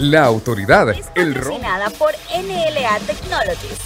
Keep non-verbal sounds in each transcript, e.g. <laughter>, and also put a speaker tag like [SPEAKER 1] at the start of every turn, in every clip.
[SPEAKER 1] La autoridad,
[SPEAKER 2] es
[SPEAKER 1] el
[SPEAKER 2] por NLA Technologies.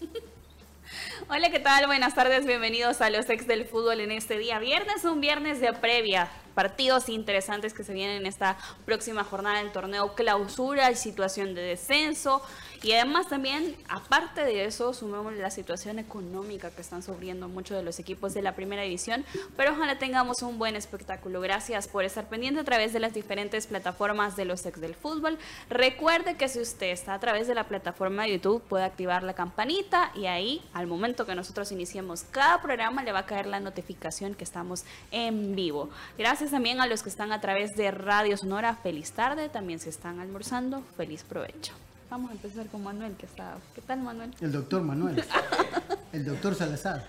[SPEAKER 2] <laughs>
[SPEAKER 3] Hola, ¿qué tal? Buenas tardes, bienvenidos a los ex del fútbol en este día viernes, un viernes de previa, partidos interesantes que se vienen en esta próxima jornada del torneo clausura y situación de descenso. Y además también, aparte de eso, sumemos la situación económica que están sufriendo muchos de los equipos de la primera división, pero ojalá tengamos un buen espectáculo. Gracias por estar pendiente a través de las diferentes plataformas de los ex del fútbol. Recuerde que si usted está a través de la plataforma de YouTube, puede activar la campanita y ahí, al momento que nosotros iniciemos cada programa, le va a caer la notificación que estamos en vivo. Gracias también a los que están a través de Radio Sonora. Feliz tarde. También se están almorzando. Feliz provecho. Vamos a empezar con Manuel, que está. ¿Qué tal, Manuel?
[SPEAKER 4] El doctor Manuel. El doctor Salazar.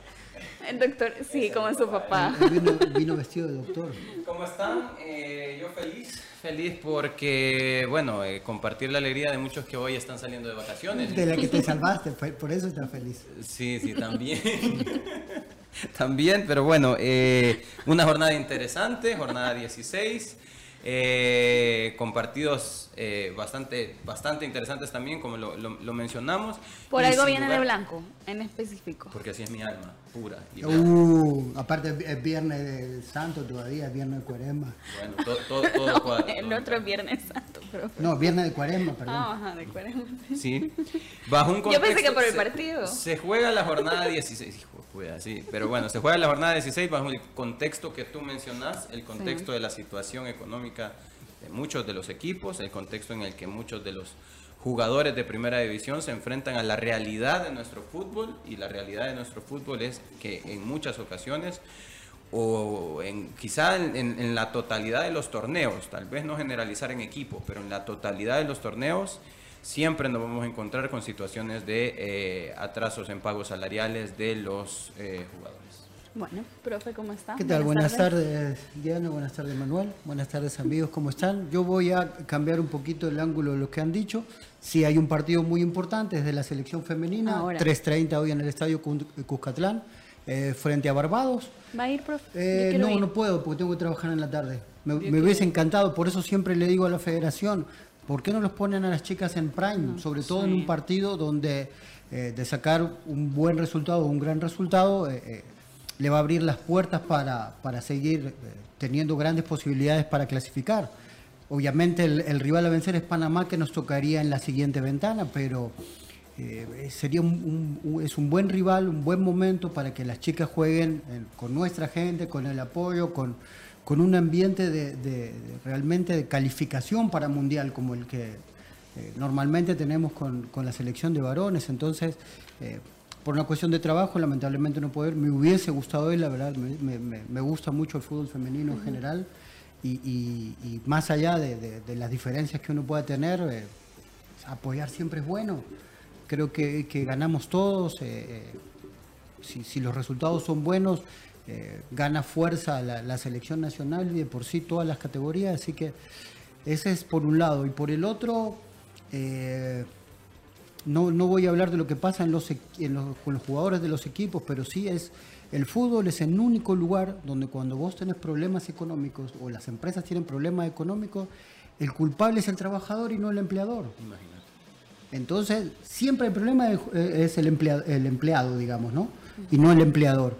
[SPEAKER 3] El doctor, sí, como su papá.
[SPEAKER 4] Vino, vino vestido de doctor.
[SPEAKER 5] ¿Cómo están? Eh, yo feliz, feliz porque, bueno, eh, compartir la alegría de muchos que hoy están saliendo de vacaciones.
[SPEAKER 4] De la que te salvaste, por eso estás feliz.
[SPEAKER 5] Sí, sí, también. <laughs> también, pero bueno, eh, una jornada interesante, jornada 16, eh, con partidos eh, bastante, bastante interesantes también, como lo, lo- lo mencionamos.
[SPEAKER 3] Por
[SPEAKER 5] Y
[SPEAKER 3] algo viene de
[SPEAKER 5] lugar-
[SPEAKER 3] blanco, en específico.
[SPEAKER 5] Porque así es mi alma, pura. y.
[SPEAKER 4] Uh, aparte es viernes de santo todavía, es viernes de cuaresma.
[SPEAKER 5] Bueno, todo, <laughs> todo, todo cuadra,
[SPEAKER 3] el
[SPEAKER 5] todo
[SPEAKER 3] otro es Viernes Santo, pero.
[SPEAKER 4] No, viernes de cuaresma, perdón.
[SPEAKER 3] Ah, ajá, de acuerdo.
[SPEAKER 5] Sí. Bajo un
[SPEAKER 3] Yo pensé
[SPEAKER 5] contexto-
[SPEAKER 3] que por el
[SPEAKER 5] se-
[SPEAKER 3] partido.
[SPEAKER 5] Se juega la jornada 16. Hijo puta, sí. Pero bueno, se juega la jornada 16 bajo el contexto que tú mencionas, el contexto de la situación económica de muchos de los equipos, el contexto en el que muchos de los jugadores de primera división se enfrentan a la realidad de nuestro fútbol y la realidad de nuestro fútbol es que en muchas ocasiones o en, quizá en, en- en la totalidad de los torneos, tal vez no generalizar en equipo, pero en la totalidad de los torneos siempre nos vamos a encontrar con situaciones de eh, atrasos en pagos salariales de los eh, jugadores.
[SPEAKER 3] Bueno, profe, ¿cómo está?
[SPEAKER 4] ¿Qué tal? Buenas tardes, Diana. Buenas tardes, Manuel. Buenas tardes, amigos. ¿Cómo están? Yo voy a cambiar un poquito el ángulo de lo que han dicho. Sí, hay un partido muy importante desde la selección femenina.
[SPEAKER 3] Ahora.
[SPEAKER 4] 3.30 hoy en el estadio Cuscatlán, eh, frente a Barbados.
[SPEAKER 3] ¿Va a ir, profe?
[SPEAKER 4] Eh, no,
[SPEAKER 3] ir.
[SPEAKER 4] no puedo porque tengo que trabajar en la tarde. Me, me hubiese encantado, por eso siempre le digo a la federación, ¿por qué no los ponen a las chicas en prime? Sobre todo en un partido donde eh, de sacar un buen resultado, un gran resultado, eh, eh, le va a abrir las puertas para, para seguir teniendo grandes posibilidades para clasificar. Obviamente el, el rival a vencer es Panamá que nos tocaría en la siguiente ventana, pero sería un, un- un- es un buen rival, un buen momento para que las chicas jueguen con nuestra gente, con el apoyo, con, con un ambiente de, realmente de calificación para mundial como el que eh, normalmente tenemos con, con la selección de varones. Entonces, eh, por una cuestión de trabajo, lamentablemente no puedo ir. Me hubiese gustado ir, la verdad, me, me- me- me gusta mucho el fútbol femenino en general. Y, y- y más allá de, de- de las diferencias que uno pueda tener, eh, apoyar siempre es bueno. Creo que, que ganamos todos. eh, eh, si, si los resultados son buenos, eh, gana fuerza la, la selección nacional y de por sí todas las categorías. Así que ese es por un lado. Y por el otro, eh, no, no voy a hablar de lo que pasa en los, en los- con los jugadores de los equipos, pero sí es el fútbol es el único lugar donde cuando vos tenés problemas económicos o las empresas tienen problemas económicos, el culpable es el trabajador y no el empleador. Entonces, siempre el problema es, es el, empleado, el empleado, digamos, ¿no? Y no el empleador.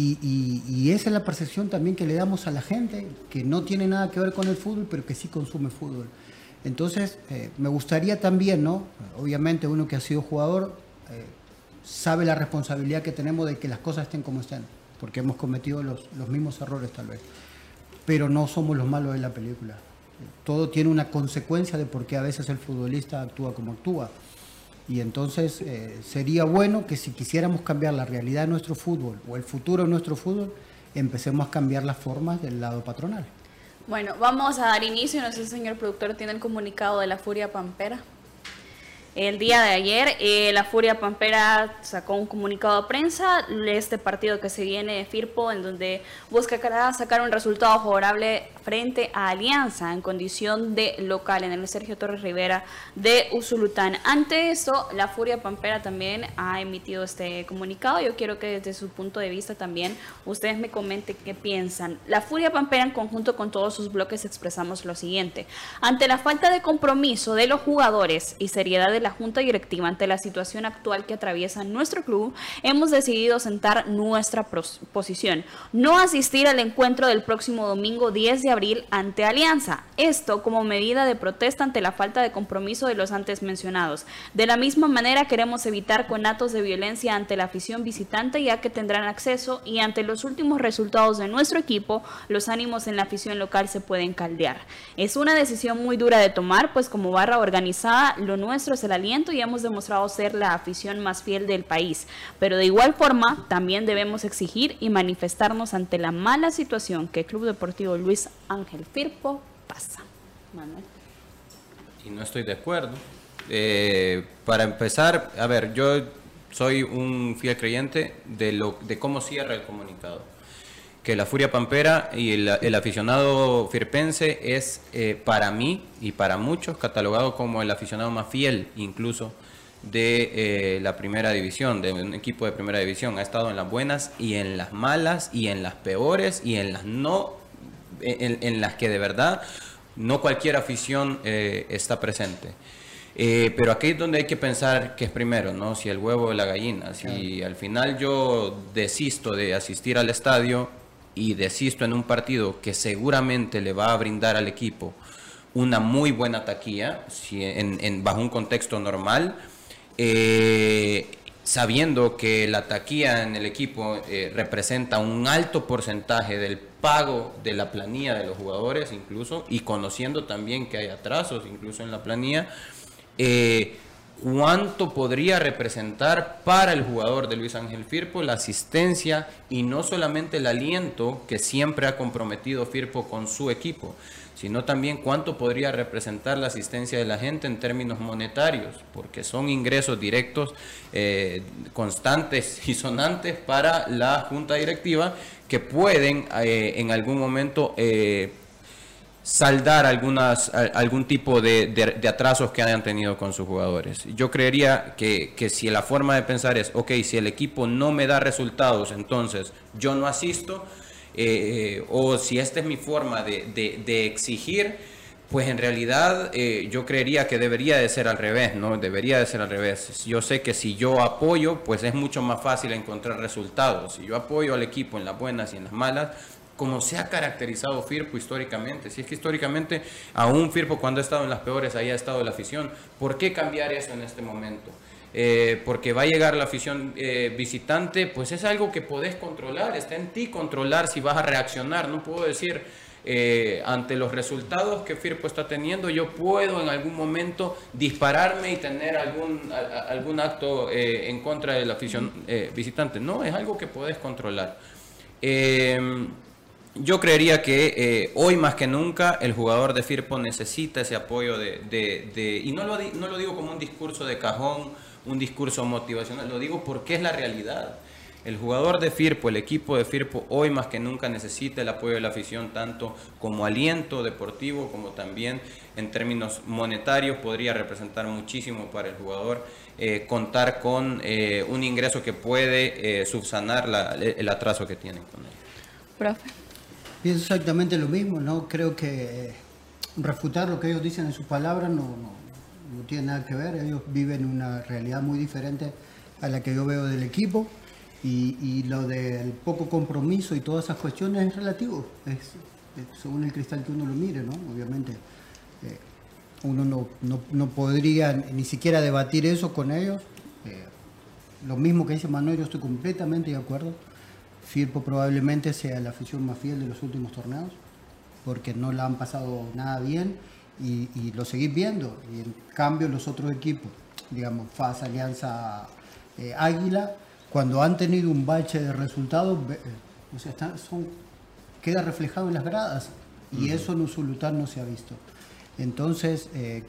[SPEAKER 4] Y, esa es la percepción también que le damos a la gente, que no tiene nada que ver con el fútbol, pero que sí consume fútbol. Entonces, eh, me gustaría también, ¿no? Obviamente uno que ha sido jugador eh, sabe la responsabilidad que tenemos de que las cosas estén como estén, porque hemos cometido los, los mismos errores tal vez pero no somos los malos de la película. Todo tiene una consecuencia de por qué a veces el futbolista actúa como actúa. Y entonces eh, sería bueno que si quisiéramos cambiar la realidad de nuestro fútbol o el futuro de nuestro fútbol, empecemos a cambiar las formas del lado patronal.
[SPEAKER 3] Bueno, vamos a dar inicio. No sé si el señor productor tiene el comunicado de la Furia Pampera. El día de ayer, eh, la Furia Pampera sacó un comunicado de prensa de este partido que se viene de Firpo, en donde busca sacar un resultado favorable frente a Alianza en condición de local en el Sergio Torres Rivera de Usulután. Ante eso, la Furia Pampera también ha emitido este comunicado. Yo quiero que desde su punto de vista también ustedes me comenten qué piensan. La Furia Pampera en conjunto con todos sus bloques expresamos lo siguiente. Ante la falta de compromiso de los jugadores y seriedad de la Junta Directiva ante la situación actual que atraviesa nuestro club, hemos decidido sentar nuestra posición. No asistir al encuentro del próximo domingo 10 de abril ante Alianza. Esto como medida de protesta ante la falta de compromiso de los antes mencionados. De la misma manera queremos evitar conatos de violencia ante la afición visitante ya que tendrán acceso y ante los últimos resultados de nuestro equipo, los ánimos en la afición local se pueden caldear. Es una decisión muy dura de tomar, pues como barra organizada, lo nuestro es el y hemos demostrado ser la afición más fiel del país. Pero de igual forma, también debemos exigir y manifestarnos ante la mala situación que el Club Deportivo Luis Ángel Firpo pasa. Manuel.
[SPEAKER 5] Y no estoy de acuerdo. Eh, para empezar, a ver, yo soy un fiel creyente de, lo, de cómo cierra el comunicado. Que la Furia Pampera y el, aficionado firpense es eh, para mí y para muchos catalogado como el aficionado más fiel incluso de eh, la primera división, de un equipo de primera división. Ha estado en las buenas y en las malas y en las peores y en las no en, las que de verdad no cualquier afición eh, está presente. Eh, pero aquí es donde hay que pensar que es primero, ¿no? Si el huevo o la gallina. Si al final yo desisto de asistir al estadio y desisto en un partido que seguramente le va a brindar al equipo una muy buena taquilla, si en, bajo un contexto normal, eh, sabiendo que la taquilla en el equipo representa un alto porcentaje del pago de la planilla de los jugadores incluso y conociendo también que hay atrasos incluso en la planilla, eh, cuánto podría representar para el jugador de Luis Ángel Firpo la asistencia y no solamente el aliento que siempre ha comprometido Firpo con su equipo, sino también cuánto podría representar la asistencia de la gente en términos monetarios, porque son ingresos directos eh, constantes y sonantes para la junta directiva que pueden eh, en algún momento eh, saldar algunas, algún tipo de, atrasos que hayan tenido con sus jugadores. Yo creería que, que, si la forma de pensar es, ok, si el equipo no me da resultados, entonces yo no asisto, eh, o si esta es mi forma de, exigir, pues en realidad eh, yo creería que debería de ser al revés, ¿no? Debería de ser al revés. Yo sé que si yo apoyo, pues es mucho más fácil encontrar resultados. Si yo apoyo al equipo en las buenas y en las malas, como se ha caracterizado Firpo históricamente. Si es que históricamente, aún Firpo cuando ha estado en las peores, ahí ha estado la afición. ¿Por qué cambiar eso en este momento? Eh, porque va a llegar la afición eh, visitante, pues es algo que podés controlar, está en ti controlar si vas a reaccionar, no puedo decir eh, ante los resultados que Firpo está teniendo, yo puedo en algún momento dispararme y tener algún, algún acto en contra de la afición visitante, no, es algo que podés controlar. Yo creería que hoy más que nunca el jugador de Firpo necesita ese apoyo de, y no lo, no lo digo como un discurso de cajón, un discurso motivacional, lo digo porque es la realidad. El jugador de Firpo, el equipo de Firpo, hoy más que nunca necesita el apoyo de la afición, tanto como aliento deportivo, como también en términos monetarios, podría representar muchísimo para el jugador eh, contar con eh, un ingreso que puede eh, subsanar el atraso que tienen con él.
[SPEAKER 4] Profe. Pienso exactamente lo mismo, ¿no? Creo que refutar lo que ellos dicen en sus palabras no no tiene nada que ver, ellos viven una realidad muy diferente a la que yo veo del equipo y, lo del poco compromiso y todas esas cuestiones es relativo, es, según el cristal que uno lo mire, ¿no? Obviamente eh, uno no, no, podría ni siquiera debatir eso con ellos. Eh, lo mismo que dice Manuel, yo estoy completamente de acuerdo. Firpo probablemente sea la afición más fiel de los últimos torneos, porque no la han pasado nada bien y, lo seguís viendo. Y en cambio los otros equipos, digamos, FAS, Alianza, eh, Águila, cuando han tenido un bache de resultados, eh, o sea, son, queda reflejado en las gradas. Y eso en Usulután no se ha visto. Entonces, eh,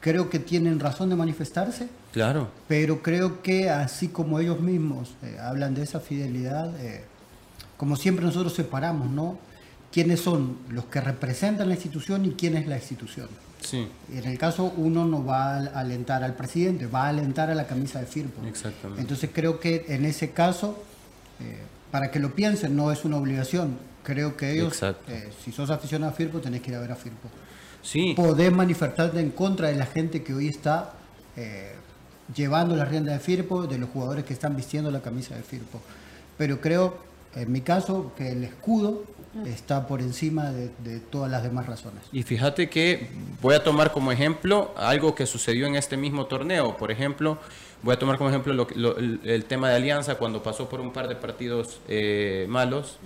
[SPEAKER 4] creo que tienen razón de manifestarse.
[SPEAKER 5] Claro.
[SPEAKER 4] Pero creo que así como ellos mismos hablan de esa fidelidad, como siempre nosotros separamos, ¿no? ¿Quiénes son los que representan la institución y quién es la institución?
[SPEAKER 5] Sí.
[SPEAKER 4] En el caso, uno no va a alentar al presidente, va a alentar a la camisa de Firpo.
[SPEAKER 5] Exactamente.
[SPEAKER 4] Entonces creo que en ese caso, eh, para que lo piensen, no es una obligación. Creo que ellos, eh, si sos aficionado a Firpo, tenés que ir a ver a Firpo.
[SPEAKER 5] Sí.
[SPEAKER 4] Podés manifestarte en contra de la gente que hoy está eh, llevando la rienda de Firpo, de los jugadores que están vistiendo la camisa de Firpo. Pero creo, en mi caso, que el escudo está por encima de, de todas las demás razones.
[SPEAKER 5] Y fíjate que voy a tomar como ejemplo algo que sucedió en este mismo torneo. Por ejemplo, voy a tomar como ejemplo lo- lo- el, el tema de Alianza cuando pasó por un par de partidos eh, malos.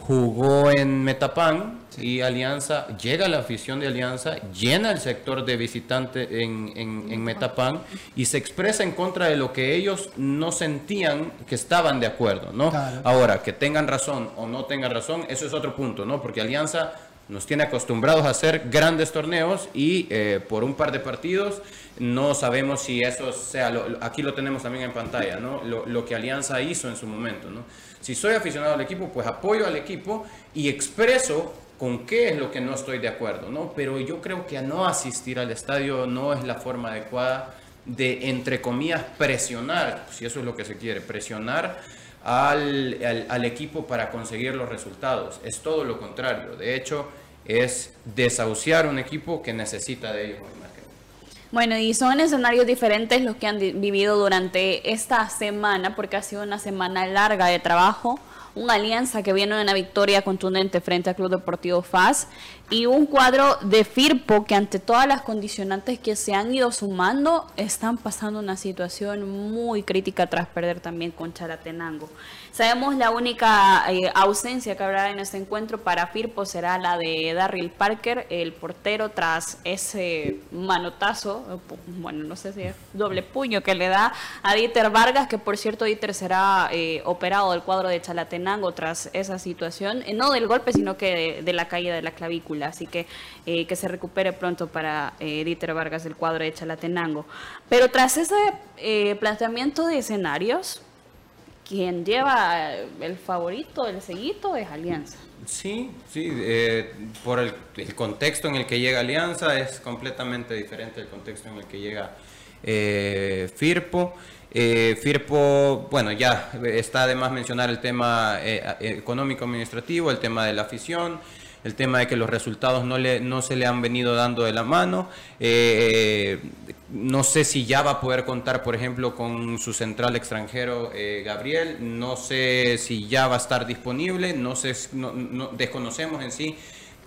[SPEAKER 5] Jugó en Metapan y Alianza, llega la afición de Alianza, llena el sector de visitante en, en, en Metapan y se expresa en contra de lo que ellos no sentían que estaban de acuerdo, ¿no?
[SPEAKER 4] Claro.
[SPEAKER 5] Ahora, que tengan razón o no tengan razón, eso es otro punto, ¿no? Porque Alianza nos tiene acostumbrados a hacer grandes torneos y eh, por un par de partidos no sabemos si eso sea, lo- aquí lo tenemos también en pantalla, ¿no? Lo, lo que Alianza hizo en su momento, ¿no? Si soy aficionado al equipo, pues apoyo al equipo y expreso con qué es lo que no estoy de acuerdo, ¿no? Pero yo creo que no asistir al estadio no es la forma adecuada de, entre comillas, presionar, si eso es lo que se quiere, presionar al, al- al equipo para conseguir los resultados. Es todo lo contrario. De hecho, es desahuciar un equipo que necesita de ellos. hoy más que nunca.
[SPEAKER 3] Bueno, y son escenarios diferentes los que han vivido durante esta semana, porque ha sido una semana larga de trabajo. Una alianza que viene de una victoria contundente frente al Club Deportivo FAS y un cuadro de Firpo que ante todas las condicionantes que se han ido sumando están pasando una situación muy crítica tras perder también con Charatenango. Sabemos la única eh, ausencia que habrá en este encuentro para Firpo será la de Darryl Parker, el portero, tras ese manotazo, bueno, no sé si es doble puño que le da a Dieter Vargas, que por cierto Dieter será eh, operado del cuadro de Chalatenango tras esa situación, eh, no del golpe, sino que de, de la caída de la clavícula, así que eh, que se recupere pronto para Dieter Vargas del cuadro de Chalatenango. Pero tras ese planteamiento de escenarios, quien lleva el favorito, el seguito, es Alianza.
[SPEAKER 5] Sí, sí, eh, por el, contexto en el que llega Alianza es completamente diferente del contexto en el que llega eh, Firpo. Eh, Firpo, bueno, ya está de más mencionar el tema económico-administrativo, el tema de la afición, el tema de que los resultados no, le, no se le han venido dando de la mano. Eh, no sé si ya va a poder contar, por ejemplo, con su central extranjero eh, Gabriel. No sé si ya va a estar disponible. No sé, no- no- desconocemos en sí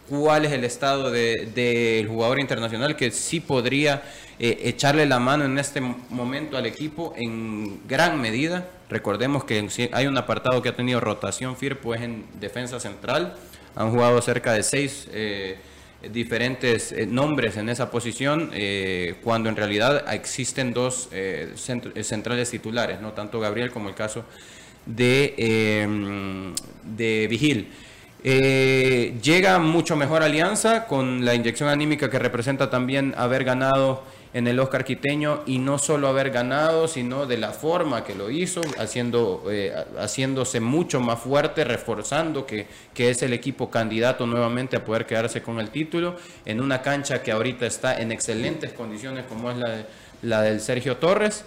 [SPEAKER 5] cuál es el estado de- del jugador internacional que sí podría eh, echarle la mano en este momento al equipo en gran medida. Recordemos que hay un apartado que ha tenido rotación Firpo es en defensa central. Han jugado cerca de seis eh, diferentes eh, nombres en esa posición, eh, cuando en realidad existen dos eh, centr- eh, centrales titulares, no tanto Gabriel como el caso de, eh, de Vigil. Eh, llega mucho mejor Alianza con la inyección anímica que representa también haber ganado en el Oscar Quiteño y no solo haber ganado, sino de la forma que lo hizo, haciendo, eh, haciéndose mucho más fuerte, reforzando que, que es el equipo candidato nuevamente a poder quedarse con el título en una cancha que ahorita está en excelentes condiciones como es la, la del Sergio Torres.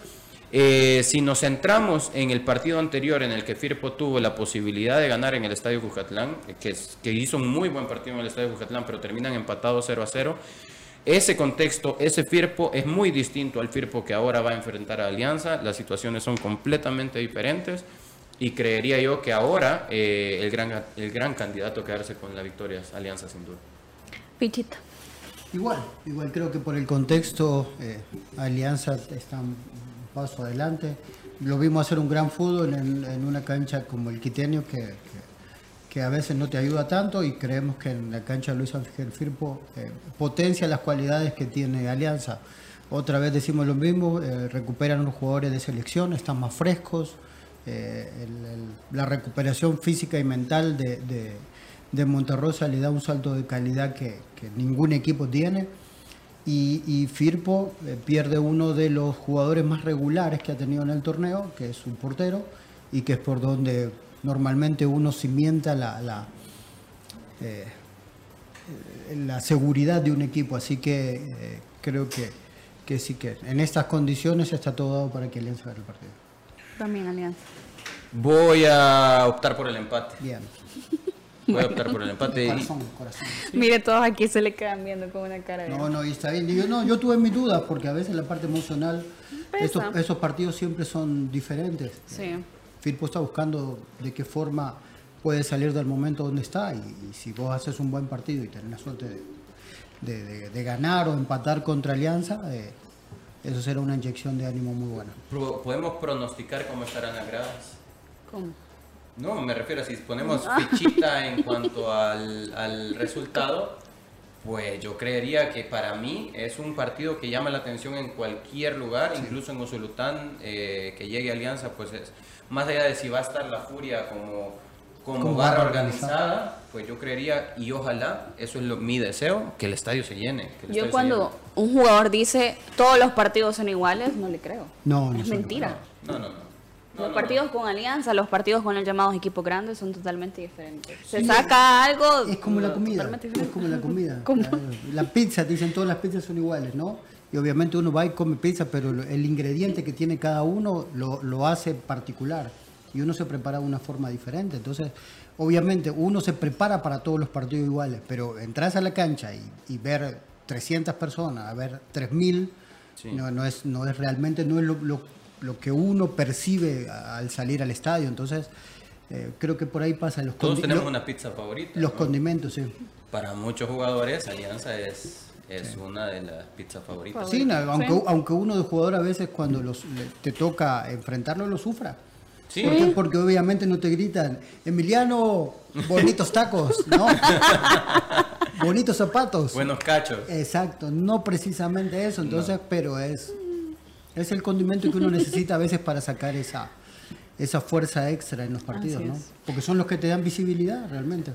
[SPEAKER 5] Eh, si nos centramos en el partido anterior en el que Firpo tuvo la posibilidad de ganar en el Estadio Cucatlán, eh, que hizo un muy buen partido en el Estadio Cucatlán, pero terminan empatados 0 a 0, ese contexto, ese Firpo es muy distinto al Firpo que ahora va a enfrentar a Alianza, las situaciones son completamente diferentes y creería yo que ahora eh, el, gran, el gran candidato a quedarse con la victoria es Alianza sin duda.
[SPEAKER 3] Pichita.
[SPEAKER 4] Igual, igual creo que por el contexto, eh, Alianza está un paso adelante. Lo vimos hacer un gran fútbol en, en una cancha como el Quiteño que, que, que a veces no te ayuda tanto y creemos que en la cancha Luis Ángel Firpo eh, potencia las cualidades que tiene Alianza. Otra vez decimos lo mismo, eh, recuperan los jugadores de selección, están más frescos, eh, la recuperación física y mental de, de- de Monterrosa le da un salto de calidad que, ningún equipo tiene. Y, Firpo pierde uno de los jugadores más regulares que ha tenido en el torneo, que es un portero, y que es por donde normalmente uno cimienta la, la, eh, la seguridad de un equipo. Así que eh, creo que, que sí que en estas condiciones está todo dado para que Alianza gane el partido.
[SPEAKER 3] También Alianza.
[SPEAKER 5] Voy a optar por el empate.
[SPEAKER 4] Bien.
[SPEAKER 5] Voy a optar por el empate. y-
[SPEAKER 4] Corazón, corazón.
[SPEAKER 3] Mire, todos aquí se le quedan viendo con una cara de...
[SPEAKER 4] No, no, y está bien. Yo, no, yo tuve mis dudas porque a veces la parte emocional, estos, esos partidos siempre son diferentes.
[SPEAKER 3] Sí.
[SPEAKER 4] Firpo está buscando de qué forma puede salir del momento donde está y, y si vos haces un buen partido y tenés la suerte de, de- de- de ganar o empatar contra Alianza, eh, eso será una inyección de ánimo muy buena.
[SPEAKER 5] ¿Podemos pronosticar cómo estarán las gradas?
[SPEAKER 3] ¿Cómo?
[SPEAKER 5] No, me refiero a si ponemos fichita en <laughs> cuanto al, al resultado, pues yo creería que para mí es un partido que llama la atención en cualquier lugar, incluso en Usulután, eh, que llegue Alianza, pues es más allá de si va a estar la furia como, como,
[SPEAKER 4] Como
[SPEAKER 5] barra organizada, pues yo creería y ojalá, eso es lo, mi deseo, que el estadio se llene. que el
[SPEAKER 3] Yo cuando un jugador dice todos los partidos son iguales, no le creo.
[SPEAKER 4] No, no
[SPEAKER 3] es mentira.
[SPEAKER 5] No, no, no. No,
[SPEAKER 3] los
[SPEAKER 5] no,
[SPEAKER 3] partidos con Alianza, los partidos con el llamado equipos grandes son totalmente diferentes. Se saca algo
[SPEAKER 4] Es como la comida.
[SPEAKER 3] totalmente
[SPEAKER 4] Es como la comida. <laughs>
[SPEAKER 3] ¿Cómo?
[SPEAKER 4] La pizza, dicen todas las pizzas son iguales, ¿no? Y obviamente uno va y come pizza, pero lo- el ingrediente que tiene cada uno lo, lo hace particular. Y uno se prepara de una forma diferente. Entonces, obviamente, uno se prepara para todos los partidos iguales, pero entras a la cancha y, y ver 300 personas, a ver 3000,
[SPEAKER 5] Sí.
[SPEAKER 4] no, no, es, no es realmente no es lo, lo- lo que uno percibe al salir al estadio. Entonces, eh, creo que por ahí pasa los
[SPEAKER 5] Todos tenemos
[SPEAKER 4] lo-
[SPEAKER 5] una pizza favorita.
[SPEAKER 4] los
[SPEAKER 5] ¿no?
[SPEAKER 4] condimentos, sí.
[SPEAKER 5] Para muchos jugadores, Alianza es, es una de las pizzas favoritas.
[SPEAKER 4] Sí, no, aunque,
[SPEAKER 3] Sí.
[SPEAKER 4] aunque uno de jugador a veces cuando los, te toca enfrentarlo lo sufra.
[SPEAKER 5] Sí.
[SPEAKER 4] Porque, porque obviamente no te gritan, Emiliano, <laughs> bonitos tacos, ¿no? <laughs> bonitos zapatos.
[SPEAKER 5] Buenos cachos.
[SPEAKER 4] Exacto, no precisamente eso, entonces, pero es, es el condimento que uno necesita a veces para sacar esa, esa fuerza extra en los partidos, ¿no? Porque son los que te dan visibilidad realmente.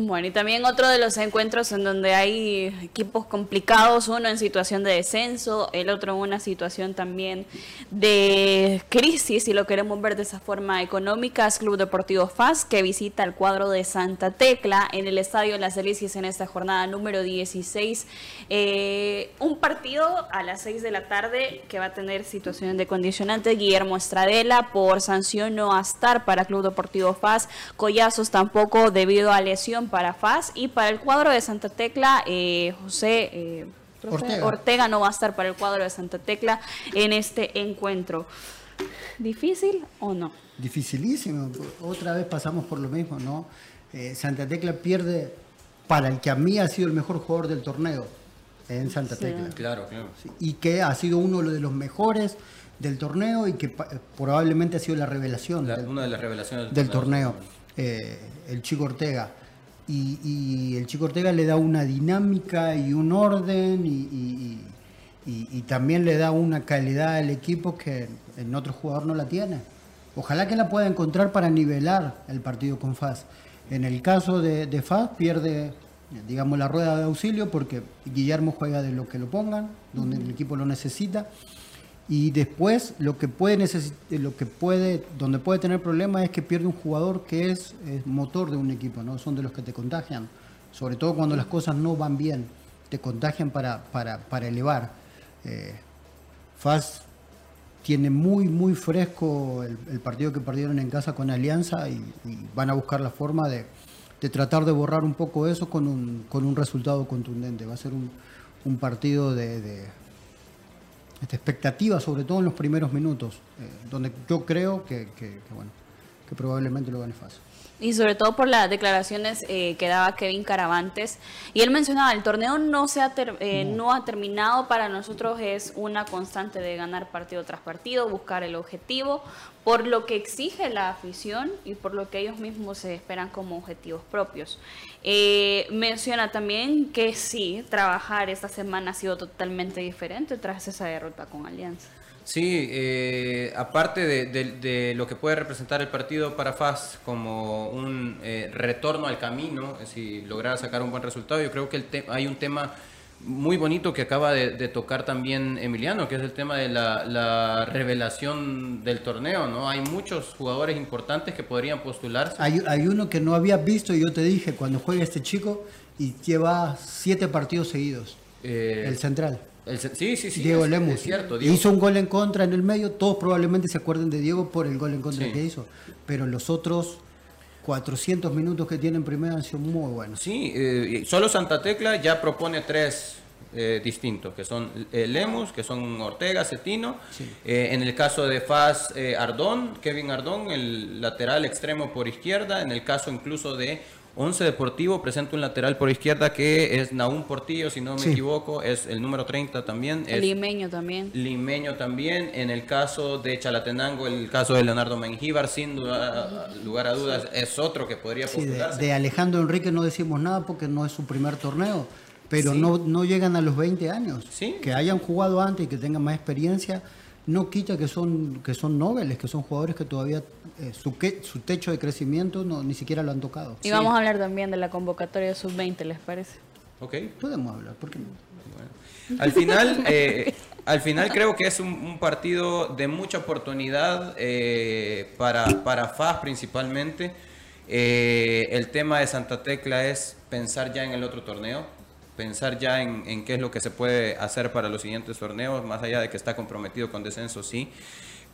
[SPEAKER 3] Bueno, y también otro de los encuentros en donde hay equipos complicados, uno en situación de descenso, el otro en una situación también de crisis, si lo queremos ver de esa forma económica, es Club Deportivo FAS, que visita el cuadro de Santa Tecla en el Estadio Las Delicias en esta jornada número 16. Eh, un partido a las 6 de la tarde que va a tener situación de condicionante. Guillermo Estradela por sanción no a estar para Club Deportivo FAS. Collazos tampoco debido a lesión para FAS. Y para el cuadro de Santa Tecla, eh, José eh,
[SPEAKER 4] Ortega.
[SPEAKER 3] Ortega no va a estar para el cuadro de Santa Tecla en este encuentro. ¿Difícil o no?
[SPEAKER 4] Dificilísimo. Otra vez pasamos por lo mismo, ¿no? Eh, Santa Tecla pierde para el que a mí ha sido el mejor jugador del torneo en Santa
[SPEAKER 3] Sí.
[SPEAKER 4] Tecla.
[SPEAKER 5] Claro, claro.
[SPEAKER 4] Sí, Y que ha sido uno de los mejores del torneo y que probablemente ha sido la revelación
[SPEAKER 5] La-
[SPEAKER 4] del,
[SPEAKER 5] una de las revelaciones
[SPEAKER 4] del torneo, eh, el Chico Ortega. Y, y el Chico Ortega le da una dinámica y un orden y, también le da una calidad al equipo que en otro jugador no la tiene. Ojalá que la pueda encontrar para nivelar el partido con FAS. En el caso de, de FAS pierde, digamos, la rueda de auxilio porque Guillermo juega de lo que lo pongan, donde el equipo lo necesita. Y después lo que puede lo que puede, donde puede tener problemas es que pierde un jugador que es, motor de un equipo, ¿no? Son de los que te contagian. Sobre todo cuando las cosas no van bien, te contagian para, para, para elevar. Eh, Faz tiene muy, muy fresco el, partido que perdieron en casa con Alianza y, van a buscar la forma de, de tratar de borrar un poco eso con un, con un resultado contundente. Va a ser un, un partido de, de expectativa, sobre todo en los primeros minutos, eh, donde yo creo que, que- que, bueno, que probablemente lo gane fácil.
[SPEAKER 3] Y sobre todo por las declaraciones eh, que daba Kevin Caravantes. Y él mencionaba, el torneo no, se ha ter- eh, no. ha terminado, para nosotros es una constante de ganar partido tras partido, buscar el objetivo, por lo que exige la afición y por lo que ellos mismos se esperan como objetivos propios. Eh, menciona también que sí, trabajar esta semana ha sido totalmente diferente tras esa derrota con Alianza.
[SPEAKER 5] Sí, eh, aparte de, de- de lo que puede representar el partido para FAS como un eh, retorno al camino, eh, si lograr sacar un buen resultado, yo creo que el hay un tema muy bonito que acaba de, de tocar también Emiliano, que es el tema de la, la revelación del torneo, ¿no? Hay muchos jugadores importantes que podrían postularse.
[SPEAKER 4] Hay, hay uno que no habías visto y yo te dije, cuando juega este chico y lleva siete partidos seguidos,
[SPEAKER 5] Eh,
[SPEAKER 4] el central.
[SPEAKER 5] El sí, sí, sí.
[SPEAKER 4] Diego
[SPEAKER 5] es,
[SPEAKER 4] Lemus.
[SPEAKER 5] es cierto. Diego-
[SPEAKER 4] Hizo un gol en contra en el medio, todos probablemente se acuerden de Diego por el gol en contra
[SPEAKER 5] Sí.
[SPEAKER 4] que hizo, pero los otros 400 minutos que tiene en primera han sido muy buenos.
[SPEAKER 5] Sí, eh, solo Santa Tecla ya propone tres eh, distintos, que son eh, Lemus, que son Ortega, Cetino. En el caso de Faz, Ardón, Kevin Ardón, el lateral extremo por izquierda. En el caso incluso de Once Deportivo, presenta un lateral por izquierda que es Naún Portillo, si no me
[SPEAKER 4] Sí.
[SPEAKER 5] equivoco, es el número 30 también. Es-
[SPEAKER 3] limeño también.
[SPEAKER 5] Limeño también. En el caso de Chalatenango, el caso de Leonardo Mengíbar, sin duda- lugar a dudas, es otro que podría
[SPEAKER 4] Sí, de,
[SPEAKER 5] postularse.
[SPEAKER 4] de Alejandro Enrique no decimos nada porque no es su primer torneo, pero
[SPEAKER 5] Sí.
[SPEAKER 4] no, no llegan a los 20 años.
[SPEAKER 5] Sí.
[SPEAKER 4] Que hayan jugado antes y que tengan más experiencia, no quita que son, que son nobles, que son jugadores que todavía eh, su, que- su techo de crecimiento no, ni siquiera lo han tocado.
[SPEAKER 3] Y vamos a hablar también de la convocatoria sub-20, ¿les parece?
[SPEAKER 5] Ok.
[SPEAKER 4] Podemos hablar, ¿por qué no?
[SPEAKER 5] Al final, <laughs> eh, al final creo que es un, un partido de mucha oportunidad eh, para, para FAS principalmente. Eh, el tema de Santa Tecla es pensar ya en el otro torneo, pensar ya en, qué es lo que se puede hacer para los siguientes torneos, más allá de que está comprometido con descenso, sí.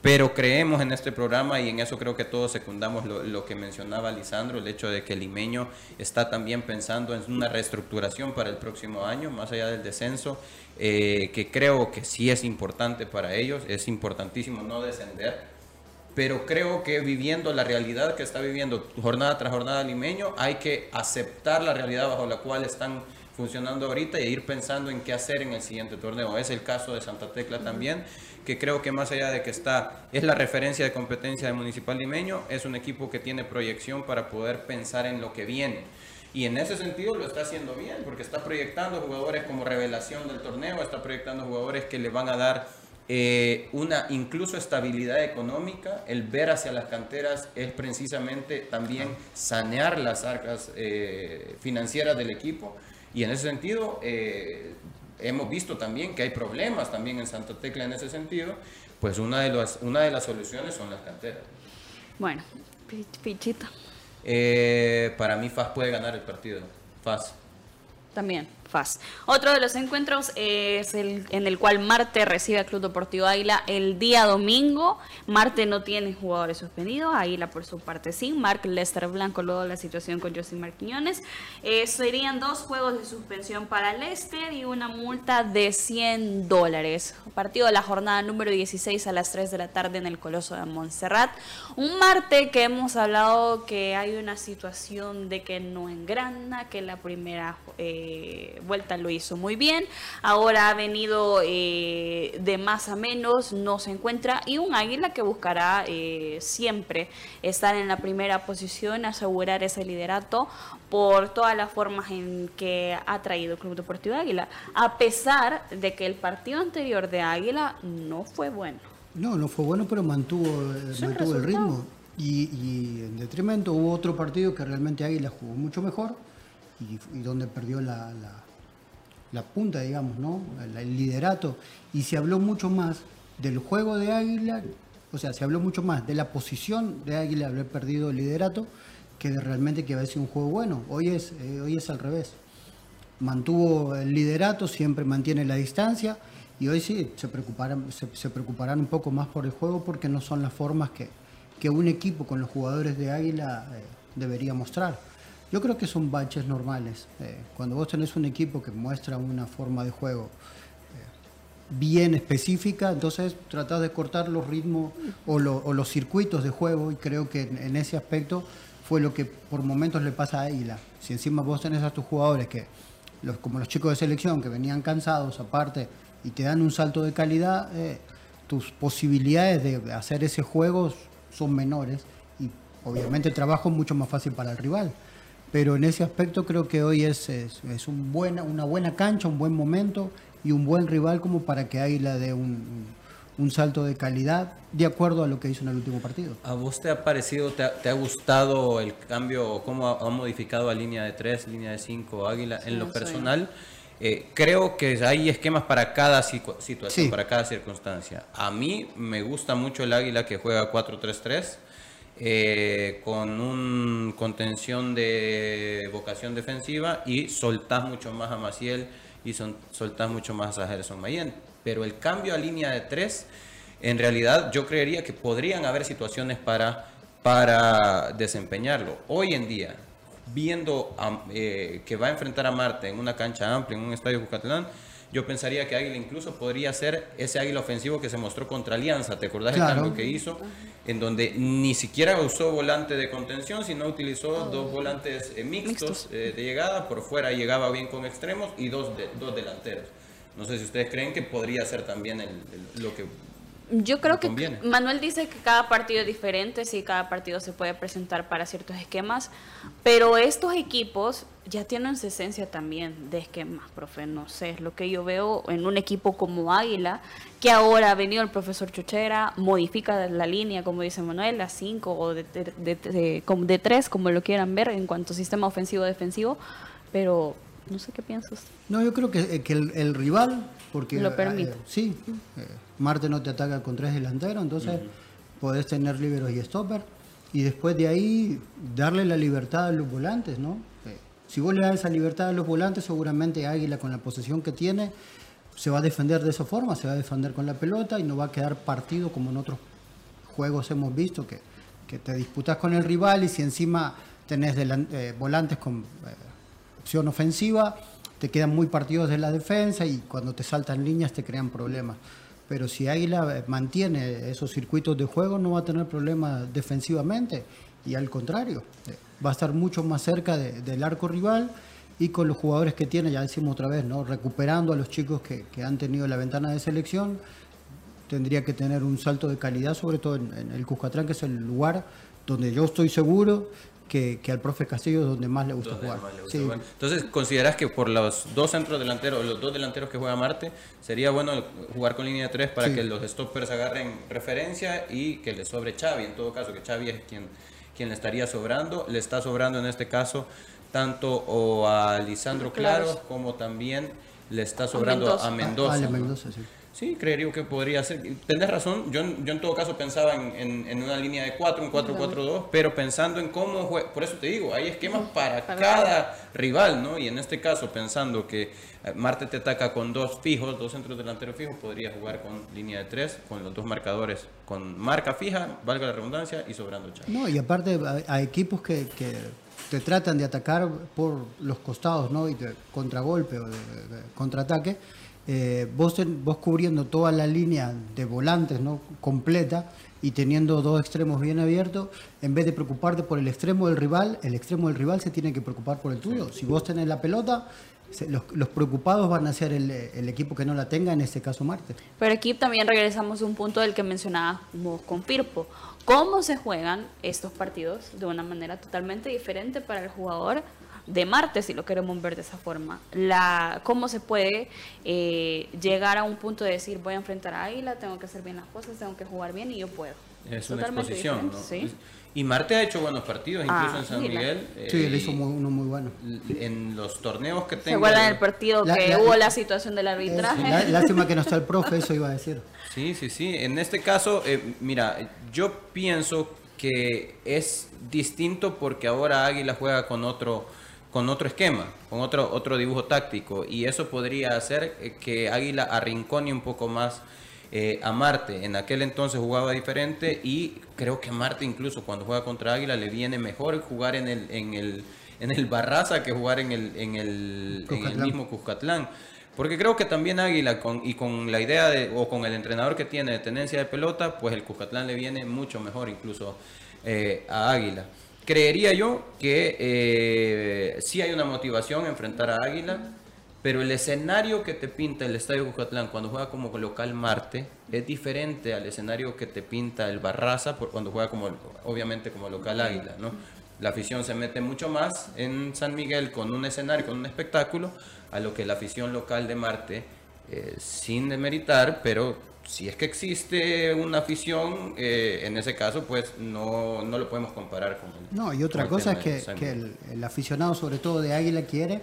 [SPEAKER 5] Pero creemos en este programa y en eso creo que todos secundamos lo, que mencionaba Lisandro, el hecho de que limeño está también pensando en una reestructuración para el próximo año, más allá del descenso, eh, que creo que sí es importante para ellos, es importantísimo no descender, pero creo que viviendo la realidad que está viviendo jornada tras jornada limeño, hay que aceptar la realidad bajo la cual están funcionando ahorita y ir pensando en qué hacer en el siguiente torneo. Es el caso de Santa Tecla también, que creo que más allá de que está, es la referencia de competencia de Municipal Limeño, es un equipo que tiene proyección para poder pensar en lo que viene. Y en ese sentido lo está haciendo bien, porque está proyectando jugadores como revelación del torneo, está proyectando jugadores que le van a dar eh, una incluso estabilidad económica. El ver hacia las canteras es precisamente también sanear las arcas eh, financieras del equipo. Y en ese sentido, eh, hemos visto también que hay problemas también en Santa Tecla en ese sentido. Pues una de, las, una de las soluciones son las canteras.
[SPEAKER 3] Bueno, pi- pichita.
[SPEAKER 5] Eh, para mí, FAS puede ganar el partido. FAS.
[SPEAKER 3] También, FAS. Otro de los encuentros es el en el cual Marte recibe al Club Deportivo Águila el día domingo. Marte no tiene jugadores suspendidos, Águila por su parte sí. Mark Lester Blanco, luego la situación con Josimar Quiñones. Eh, serían dos juegos de suspensión para Lester y una multa de 100 dólares. Partido de la jornada número 16 a las 3 de la tarde en el Coloso de Montserrat. Un Marte que hemos hablado que hay una situación de que no engrana, que la primera eh, vuelta lo hizo muy bien, ahora ha venido eh, de más a menos, no se encuentra, y un águila que buscará eh, siempre estar en la primera posición, asegurar ese liderato por todas las formas en que ha traído el Club Deportivo Águila, a pesar de que el partido anterior de Águila no fue bueno.
[SPEAKER 4] No, no fue bueno, pero mantuvo, eh, mantuvo el ritmo. Y, y en detrimento hubo otro partido que realmente Águila jugó mucho mejor y, y donde perdió la, la- la punta, digamos, ¿no? El, liderato. Y se habló mucho más del juego de Águila, o sea, se habló mucho más de la posición de Águila haber perdido el liderato que de realmente que había sido un juego bueno. Hoy es, eh, hoy es al revés mantuvo el liderato, siempre mantiene la distancia y hoy sí se preocuparán, se, se preocuparán un poco más por el juego porque no son las formas que, que un equipo con los jugadores de Águila eh, debería mostrar. Yo creo que son baches normales. Eh, cuando vos tenés un equipo que muestra una forma de juego eh, bien específica, entonces tratás de cortar los ritmos o, lo- o los circuitos de juego y creo que en, en ese aspecto fue lo que por momentos le pasa a Águila. Si encima vos tenés a tus jugadores que, los, como los chicos de selección, que venían cansados aparte y te dan un salto de calidad, eh, tus posibilidades de hacer ese juego son menores y obviamente el trabajo es mucho más fácil para el rival. Pero en ese aspecto creo que hoy es, es, es un buena, una buena cancha, un buen momento y un buen rival como para que Águila dé un, un salto de calidad de acuerdo a lo que hizo en el último partido.
[SPEAKER 5] ¿A vos te ha parecido, te ha, te ha gustado el cambio, cómo ha, ha modificado a línea de 3, línea de 5, Águila? En lo
[SPEAKER 3] Sí,
[SPEAKER 5] personal, eh, creo que hay esquemas para cada situación,
[SPEAKER 4] Sí.
[SPEAKER 5] para cada circunstancia. A mí me gusta mucho el Águila que juega 4-3-3. Eh, con un contención de vocación defensiva y soltás mucho más a Maciel y son, soltás mucho más a Gerson Mayen. Pero el cambio a línea de 3 en realidad yo creería que podrían haber situaciones para, para desempeñarlo. Hoy en día, viendo a- eh, que va a enfrentar a Marte en una cancha amplia, en un estadio Jucatlán, yo pensaría que Águila incluso podría ser ese Águila ofensivo que se mostró contra Alianza. ¿Te acordás
[SPEAKER 4] Claro.
[SPEAKER 5] el cambio que hizo? En donde ni siquiera usó volante de contención, sino utilizó dos volantes eh, mixtos,
[SPEAKER 3] Mixtos.
[SPEAKER 5] eh, de llegada. Por fuera llegaba bien con extremos y dos, de- dos delanteros. No sé si ustedes creen que podría ser también el- el- lo que
[SPEAKER 3] Yo creo que
[SPEAKER 5] conviene.
[SPEAKER 3] Manuel dice que cada partido es diferente, sí, cada partido se puede presentar para ciertos esquemas, pero estos equipos ya tienen su esencia también de esquemas, profe, no sé, es lo que yo veo en un equipo como Águila, que ahora ha venido el profesor Chuchera, modifica la línea, como dice Manuel, a 5 o de 3, de, de, como de tres, como lo quieran ver, en cuanto a sistema ofensivo-defensivo, pero no sé qué piensas.
[SPEAKER 4] No, yo creo que, eh, que el, el rival, porque
[SPEAKER 3] Lo
[SPEAKER 4] eh,
[SPEAKER 3] permite.
[SPEAKER 4] eh, sí, eh, Marte no te ataca con tres delanteros, entonces podés tener liberos y stopper y después de ahí darle la libertad a los volantes, ¿no? Eh, si vos le das esa libertad a los volantes, seguramente Águila con la posesión que tiene se va a defender de esa forma, se va a defender con la pelota y no va a quedar partido como en otros juegos hemos visto que, que te disputas con el rival y si encima tenés delan- eh, volantes con opción ofensiva, te quedan muy partidos de la defensa y cuando te saltan líneas te crean problemas. Pero si Águila eh, mantiene esos circuitos de juego no va a tener problemas defensivamente y al contrario, eh, va a estar mucho más cerca de- del arco rival y con los jugadores que tiene, ya decimos otra vez, ¿no? recuperando a los chicos que, que han tenido la ventana de selección, tendría que tener un salto de calidad, sobre todo en, en el Cuscatlán, que es el lugar donde yo estoy seguro que, que al profe Castillo es donde más le gusta
[SPEAKER 5] Donde
[SPEAKER 4] jugar.
[SPEAKER 5] más le gusta
[SPEAKER 4] Sí.
[SPEAKER 5] jugar. Entonces, ¿considerás que por los dos centros delanteros, los dos delanteros que juega Marte, sería bueno jugar con línea de tres para
[SPEAKER 4] Sí.
[SPEAKER 5] que los stoppers agarren referencia y que le sobre Xavi? En todo caso, que Xavi es quien, quien le estaría sobrando. Le está sobrando en este caso tanto o a Lisandro Claro
[SPEAKER 3] Claros.
[SPEAKER 5] como también le está sobrando a Mendoza.
[SPEAKER 4] Ale
[SPEAKER 5] ¿no?
[SPEAKER 4] Mendoza, sí.
[SPEAKER 5] Sí, creería que podría ser. Tenés razón, yo, yo en todo caso pensaba en, en- en una línea de 4, un 4-4-2, pero pensando en cómo juega, por eso te digo, hay esquemas para
[SPEAKER 3] Para
[SPEAKER 5] cada rival, ¿no? Y en este caso, pensando que eh, Marte te ataca con dos fijos, dos centros delanteros fijos, podría jugar con línea de 3, con los dos marcadores, con marca fija, valga la redundancia, y sobrando Chávez.
[SPEAKER 4] No, y aparte a, a equipos que, que te tratan de atacar por los costados, ¿no? Y de contragolpe o de, de contraataque, eh, vos, ten- vos cubriendo toda la línea de volantes, ¿no? Completa y teniendo dos extremos bien abiertos, en vez de preocuparte por el extremo del rival, el extremo del rival se tiene que preocupar por el tuyo. Si vos tenés la pelota, se- los, los preocupados van a ser el, el equipo que no la tenga, en este caso Marte.
[SPEAKER 3] Pero aquí también regresamos a un punto del que mencionábamos con Firpo. ¿Cómo se juegan estos partidos de una manera totalmente diferente para el jugador de Marte, si lo queremos ver de esa forma? La, ¿Cómo se puede eh, llegar a un punto de decir, voy a enfrentar a Águila, tengo que hacer bien las cosas, tengo que jugar bien y yo puedo?
[SPEAKER 5] Es una
[SPEAKER 3] Totalmente
[SPEAKER 5] exposición,
[SPEAKER 3] ¿sí?
[SPEAKER 5] Y Marte ha hecho buenos partidos, incluso
[SPEAKER 3] Ah,
[SPEAKER 5] en San
[SPEAKER 3] mira.
[SPEAKER 5] Miguel.
[SPEAKER 4] Sí,
[SPEAKER 5] eh,
[SPEAKER 4] le hizo
[SPEAKER 5] y
[SPEAKER 4] muy- uno muy bueno.
[SPEAKER 5] En los torneos que
[SPEAKER 3] ¿Se
[SPEAKER 5] tengo.
[SPEAKER 3] acuerdan del partido
[SPEAKER 4] La-
[SPEAKER 3] que
[SPEAKER 4] la-
[SPEAKER 3] hubo la situación del arbitraje?
[SPEAKER 4] Lá- Lástima que no está el profe, eso iba a decir.
[SPEAKER 5] Sí, sí, sí. En este caso, eh, mira, yo pienso que es distinto porque ahora Águila juega con otro, con otro esquema, con otro, otro dibujo táctico. Y eso podría hacer eh, que Águila arrincone un poco más eh, a Marte. En aquel entonces jugaba diferente y creo que Marte incluso cuando juega contra Águila le viene mejor jugar en el, en el, en el Barraza que jugar en el, en el, en el mismo Cuscatlán. Porque creo que también Águila, con, y con la idea de, o con el entrenador que tiene de tenencia de pelota, pues el Cuscatlán le viene mucho mejor incluso eh, a Águila. Creería yo que eh, sí hay una motivación a enfrentar a Águila, pero el escenario que te pinta el Estadio Cuscatlán cuando juega como local Marte es diferente al escenario que te pinta el Barraza por cuando juega como, obviamente, como local Águila, ¿no? La afición se mete mucho más en San Miguel con un escenario, con un espectáculo, a lo que la afición local de Marte eh, sin demeritar, pero si es que existe una afición, eh, en ese caso, pues no, no lo podemos comparar con el,
[SPEAKER 4] No, y otra cosa es que, el, el aficionado, sobre todo de Águila, quiere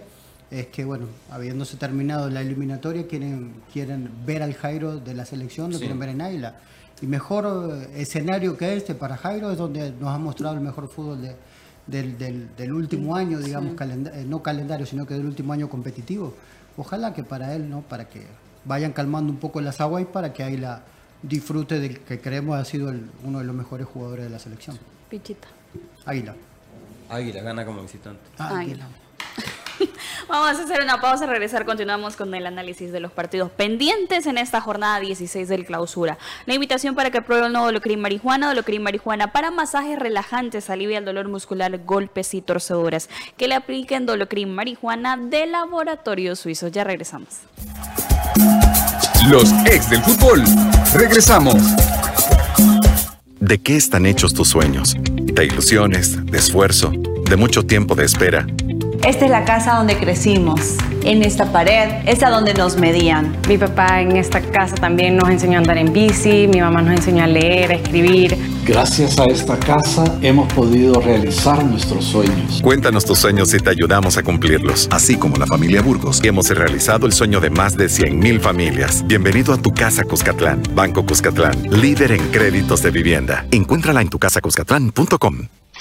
[SPEAKER 4] es que, bueno, habiéndose terminado la eliminatoria, quieren, quieren ver al Jairo de la selección, lo
[SPEAKER 5] Sí.
[SPEAKER 4] quieren ver en Águila. Y mejor eh, escenario que este para Jairo es donde nos ha mostrado el mejor fútbol de- del, del- del último año, digamos, calenda- eh, no calendario, sino que del último año competitivo. Ojalá que para él, ¿no? Para que vayan calmando un poco las aguas y para que Águila disfrute del que creemos ha sido el- uno de los mejores jugadores de la selección.
[SPEAKER 3] Pichita.
[SPEAKER 4] Águila.
[SPEAKER 5] Águila gana como visitante.
[SPEAKER 3] Águila. <laughs> Vamos a hacer una pausa, regresar, continuamos con el análisis de los partidos pendientes en esta jornada 16 del clausura. La invitación para que pruebe el nuevo Dolocrin Marijuana, Dolocrin Marijuana para masajes relajantes, alivia el dolor muscular, golpes y torceduras. Que le apliquen Dolocrin Marijuana de Laboratorio Suizo. Ya regresamos.
[SPEAKER 1] Los ex del fútbol. Regresamos.
[SPEAKER 6] ¿De qué están hechos tus sueños? De ilusiones, de esfuerzo, de mucho tiempo de espera.
[SPEAKER 7] Esta es la casa donde crecimos. En esta pared es a donde nos medían.
[SPEAKER 8] Mi papá en esta casa también nos enseñó a andar en bici, mi mamá nos enseñó a leer, a escribir.
[SPEAKER 9] Gracias a esta casa hemos podido realizar nuestros sueños.
[SPEAKER 6] Cuéntanos tus sueños y te ayudamos a cumplirlos. Así como la familia Burgos, hemos realizado el sueño de más de 100.000 familias. Bienvenido a tu casa Cuscatlán. Banco Cuscatlán, líder en créditos de vivienda. Encuéntrala en tucasacuscatlán.com.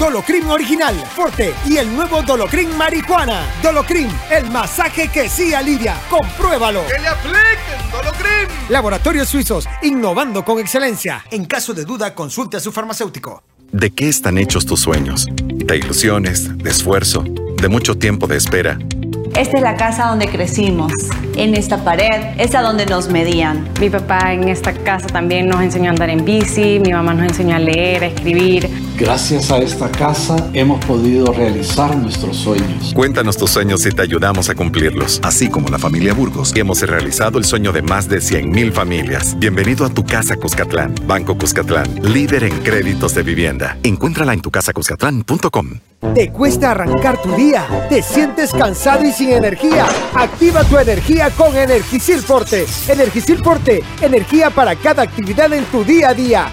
[SPEAKER 10] Dolocrin Original, Forte y el nuevo Dolocrin Marijuana. Dolocrin, el masaje que sí alivia. Compruébalo.
[SPEAKER 11] ¡Que le apliquen Dolocrin!
[SPEAKER 10] Laboratorios Suizos, innovando con excelencia. En caso de duda, consulte a su farmacéutico.
[SPEAKER 6] ¿De qué están hechos tus sueños? De ilusiones, de esfuerzo, de mucho tiempo de espera.
[SPEAKER 7] Esta es la casa donde crecimos. En esta pared es a donde nos medían.
[SPEAKER 8] Mi papá en esta casa también nos enseñó a andar en bici, mi mamá nos enseñó a leer, a escribir.
[SPEAKER 9] Gracias a esta casa hemos podido realizar nuestros sueños.
[SPEAKER 6] Cuéntanos tus sueños y te ayudamos a cumplirlos. Así como la familia Burgos, hemos realizado el sueño de más de 100.000 familias. Bienvenido a tu casa Cuscatlán. Banco Cuscatlán, líder en créditos de vivienda. Encuéntrala en tucasacuscatlán.com.
[SPEAKER 10] ¿Te cuesta arrancar tu día? ¿Te sientes cansado y sin energía? Activa tu energía con Energisil Forte. Energisil Forte, energía para cada actividad en tu día a día.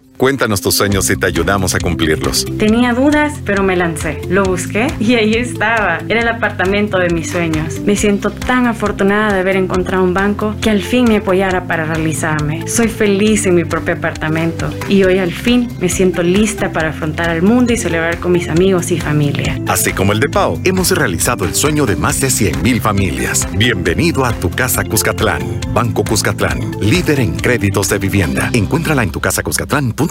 [SPEAKER 6] Cuéntanos tus sueños y te ayudamos a cumplirlos.
[SPEAKER 8] Tenía dudas, pero me lancé. Lo busqué y ahí estaba. Era el apartamento de mis sueños. Me siento tan afortunada de haber encontrado un banco que al fin me apoyara para realizarme. Soy feliz en mi propio apartamento y hoy al fin me siento lista para afrontar al mundo y celebrar con mis amigos y familia.
[SPEAKER 6] Así como el de Pau, hemos realizado el sueño de más de 100.000 familias. Bienvenido a tu casa Cuscatlán. Banco Cuscatlán, líder en créditos de vivienda. Encuéntrala en tucasacuscatlán.com.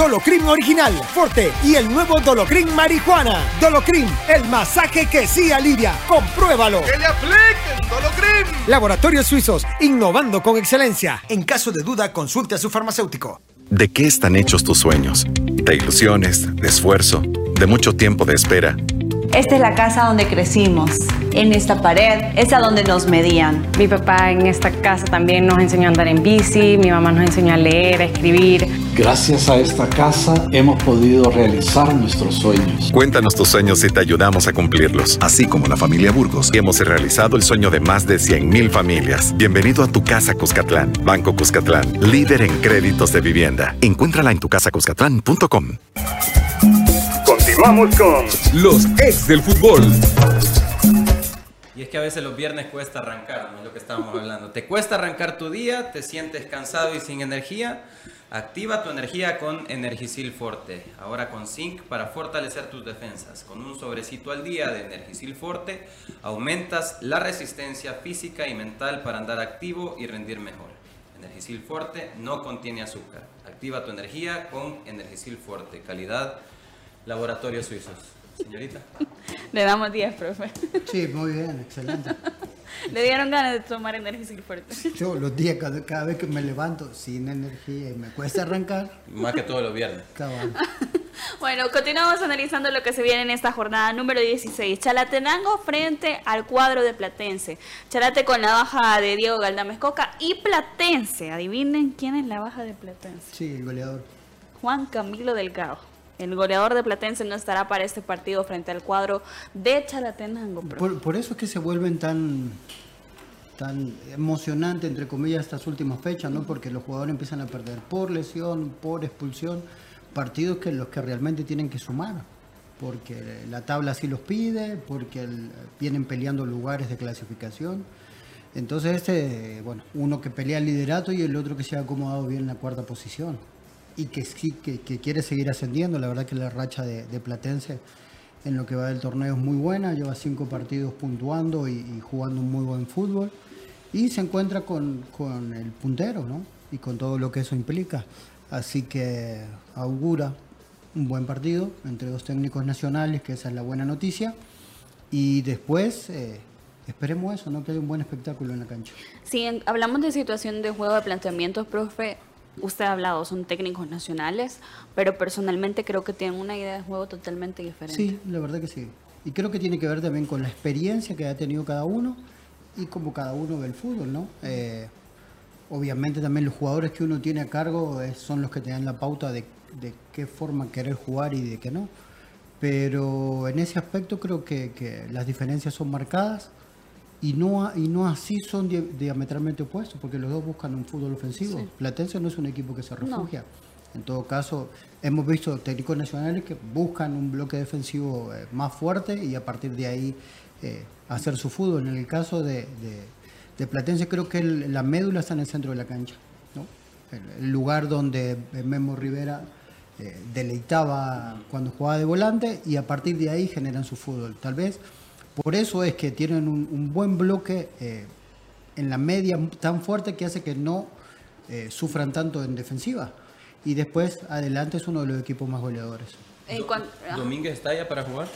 [SPEAKER 11] Dolocrin
[SPEAKER 10] Original, Forte y el nuevo Dolocrin Marijuana. Dolocrin, el masaje que sí alivia. Compruébalo.
[SPEAKER 11] ¡Que le apliquen Dolocrin!
[SPEAKER 10] Laboratorios Suizos, innovando con excelencia. En caso de duda, consulte a su farmacéutico.
[SPEAKER 6] ¿De qué están hechos tus sueños? De ilusiones, de esfuerzo, de mucho tiempo de espera.
[SPEAKER 7] Esta es la casa donde crecimos. En esta pared es a donde nos medían.
[SPEAKER 8] Mi papá en esta casa también nos enseñó a andar en bici, mi mamá nos enseñó a leer, a escribir.
[SPEAKER 9] Gracias a esta casa hemos podido realizar nuestros sueños.
[SPEAKER 6] Cuéntanos tus sueños y te ayudamos a cumplirlos. Así como la familia Burgos, hemos realizado el sueño de más de 100.000 familias. Bienvenido a tu casa Cuscatlán. Banco Cuscatlán, líder en créditos de vivienda. Encuéntrala en tucasacuscatlán.com.
[SPEAKER 1] Continuamos con los ex del fútbol.
[SPEAKER 5] Y es que a veces los viernes cuesta arrancar, ¿no? Es lo que estábamos hablando. Te cuesta arrancar tu día, te sientes cansado y sin energía. Activa tu energía con Energisil Forte. Ahora con zinc para fortalecer tus defensas. Con un sobrecito al día de Energisil Forte aumentas la resistencia física y mental para andar activo y rendir mejor. Energisil Forte no contiene azúcar. Activa tu energía con Energisil Forte. Calidad Laboratorios Suizos. Señorita. <laughs>
[SPEAKER 3] Le damos 10, profe.
[SPEAKER 4] Sí, muy bien, excelente. <laughs>
[SPEAKER 3] Le dieron ganas de tomar Energisil Forte.
[SPEAKER 4] Yo los días, cada, cada vez que me levanto sin energía y me cuesta arrancar,
[SPEAKER 5] Más que todos los viernes.
[SPEAKER 4] cabal. <laughs>
[SPEAKER 3] Bueno, continuamos analizando lo que se viene en esta jornada número 16. Chalatenango frente al cuadro de Platense. Chalate con la baja de Diego Galdames Coca y Platense. Adivinen quién es la baja de Platense.
[SPEAKER 4] Sí, el goleador.
[SPEAKER 3] Juan Camilo Delgado. El goleador de Platense no estará para este partido frente al cuadro de Chalatenango.
[SPEAKER 4] Por, por eso es que se vuelven tan tan emocionante entre comillas estas últimas fechas, ¿no? Porque los jugadores empiezan a perder por lesión, por expulsión, partidos que los que realmente tienen que sumar, porque la tabla así los pide, porque vienen peleando lugares de clasificación. Entonces este, bueno, uno que pelea el liderato y el otro que se ha acomodado bien en la cuarta posición y que sí que, que quiere seguir ascendiendo. La verdad que la racha de, de Platense en lo que va del torneo es muy buena, lleva cinco partidos puntuando y, y jugando un muy buen fútbol y se encuentra con, con el puntero, ¿no? Y con todo lo que eso implica. Así que augura un buen partido entre dos técnicos nacionales, que esa es la buena noticia. Y después eh, esperemos eso, ¿no? Que haya un buen espectáculo en la cancha.
[SPEAKER 3] En- hablamos de situación de juego de planteamientos, profe, usted ha hablado, son técnicos nacionales, pero personalmente creo que tienen una idea de juego totalmente diferente.
[SPEAKER 4] Sí, la verdad que sí. Y creo que tiene que ver también con la experiencia que ha tenido cada uno y como cada uno ve el fútbol, ¿no? Eh, obviamente también los jugadores que uno tiene a cargo eh, son los que te dan la pauta de, de qué forma querer jugar y de qué no. Pero en ese aspecto creo que, que las diferencias son marcadas y no, y no así son dia- diametralmente opuestos, porque los dos buscan un fútbol ofensivo.
[SPEAKER 3] Sí.
[SPEAKER 4] Platense no es un equipo que se
[SPEAKER 3] No.
[SPEAKER 4] refugia. En todo caso, hemos visto técnicos nacionales que buscan un bloque defensivo eh, más fuerte y a partir de ahí eh, hacer su fútbol. En el caso de, de- de Platense creo que el- la médula está en el centro de la cancha. ¿no? El, el lugar donde eh, Memo Rivera eh, deleitaba cuando jugaba de volante y a partir de ahí generan su fútbol. Tal vez por eso es que tienen un, un buen bloque eh, en la media tan fuerte que hace que no eh, sufran tanto en defensiva. Y después adelante es uno de los equipos más goleadores.
[SPEAKER 3] En cuan- ah,
[SPEAKER 5] ¿Domínguez está ya para jugar?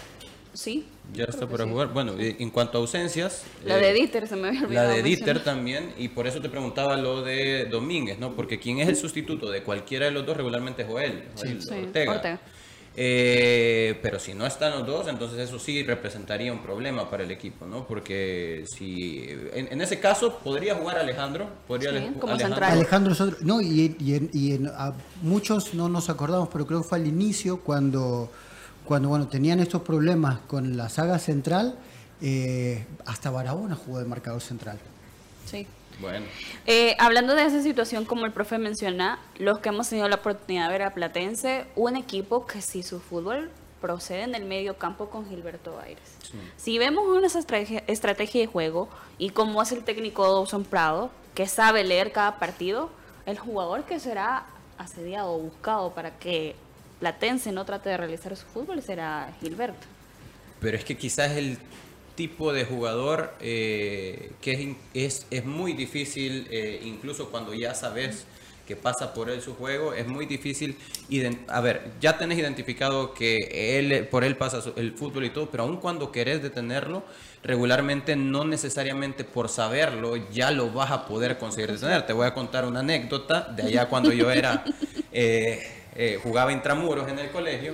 [SPEAKER 3] sí.
[SPEAKER 5] Ya está para jugar. Bueno, eh, en cuanto a ausencias.
[SPEAKER 3] La
[SPEAKER 5] eh,
[SPEAKER 3] de Dieter se me había
[SPEAKER 5] La
[SPEAKER 3] olvidado.
[SPEAKER 5] de Dieter también, y por eso te preguntaba lo de Domínguez, ¿no? Porque quien es el sustituto de cualquiera de los dos regularmente es Joel, Joel
[SPEAKER 3] Sí,
[SPEAKER 5] Ortega.
[SPEAKER 3] Ortega.
[SPEAKER 5] Eh, pero si no están los dos, entonces eso sí representaría un problema para el equipo, ¿no? Porque si en, en ese caso podría jugar Alejandro, podría
[SPEAKER 3] Sí, como
[SPEAKER 5] Alejandro-
[SPEAKER 3] central.
[SPEAKER 4] Alejandro es otro- no, y, y en- y en- a muchos no nos acordamos, pero creo que fue al inicio cuando, cuando bueno, tenían estos problemas con la saga central, eh, hasta Barahona jugó de marcador central.
[SPEAKER 3] Sí.
[SPEAKER 5] Bueno,
[SPEAKER 3] Eh, hablando de esa situación, como el profe menciona, los que hemos tenido la oportunidad de ver a Platense, un equipo que si su fútbol procede en el medio campo con Gilberto Aires. Si vemos una estrategia, estrategia de juego y como es el técnico Dawson Prado, que sabe leer cada partido, el jugador que será asediado o buscado para que Platense no trate de realizar su fútbol será Gilberto.
[SPEAKER 5] pero es que quizás el tipo de jugador eh, que es, es, es muy difícil, eh, incluso cuando ya sabes que pasa por él su juego, es muy difícil. A ver, ya tenés identificado que él, por él pasa el fútbol y todo, pero aun cuando querés detenerlo, regularmente no necesariamente por saberlo ya lo vas a poder conseguir detener. Te voy a contar una anécdota de allá cuando yo era... <laughs> eh, eh, jugaba intramuros en el colegio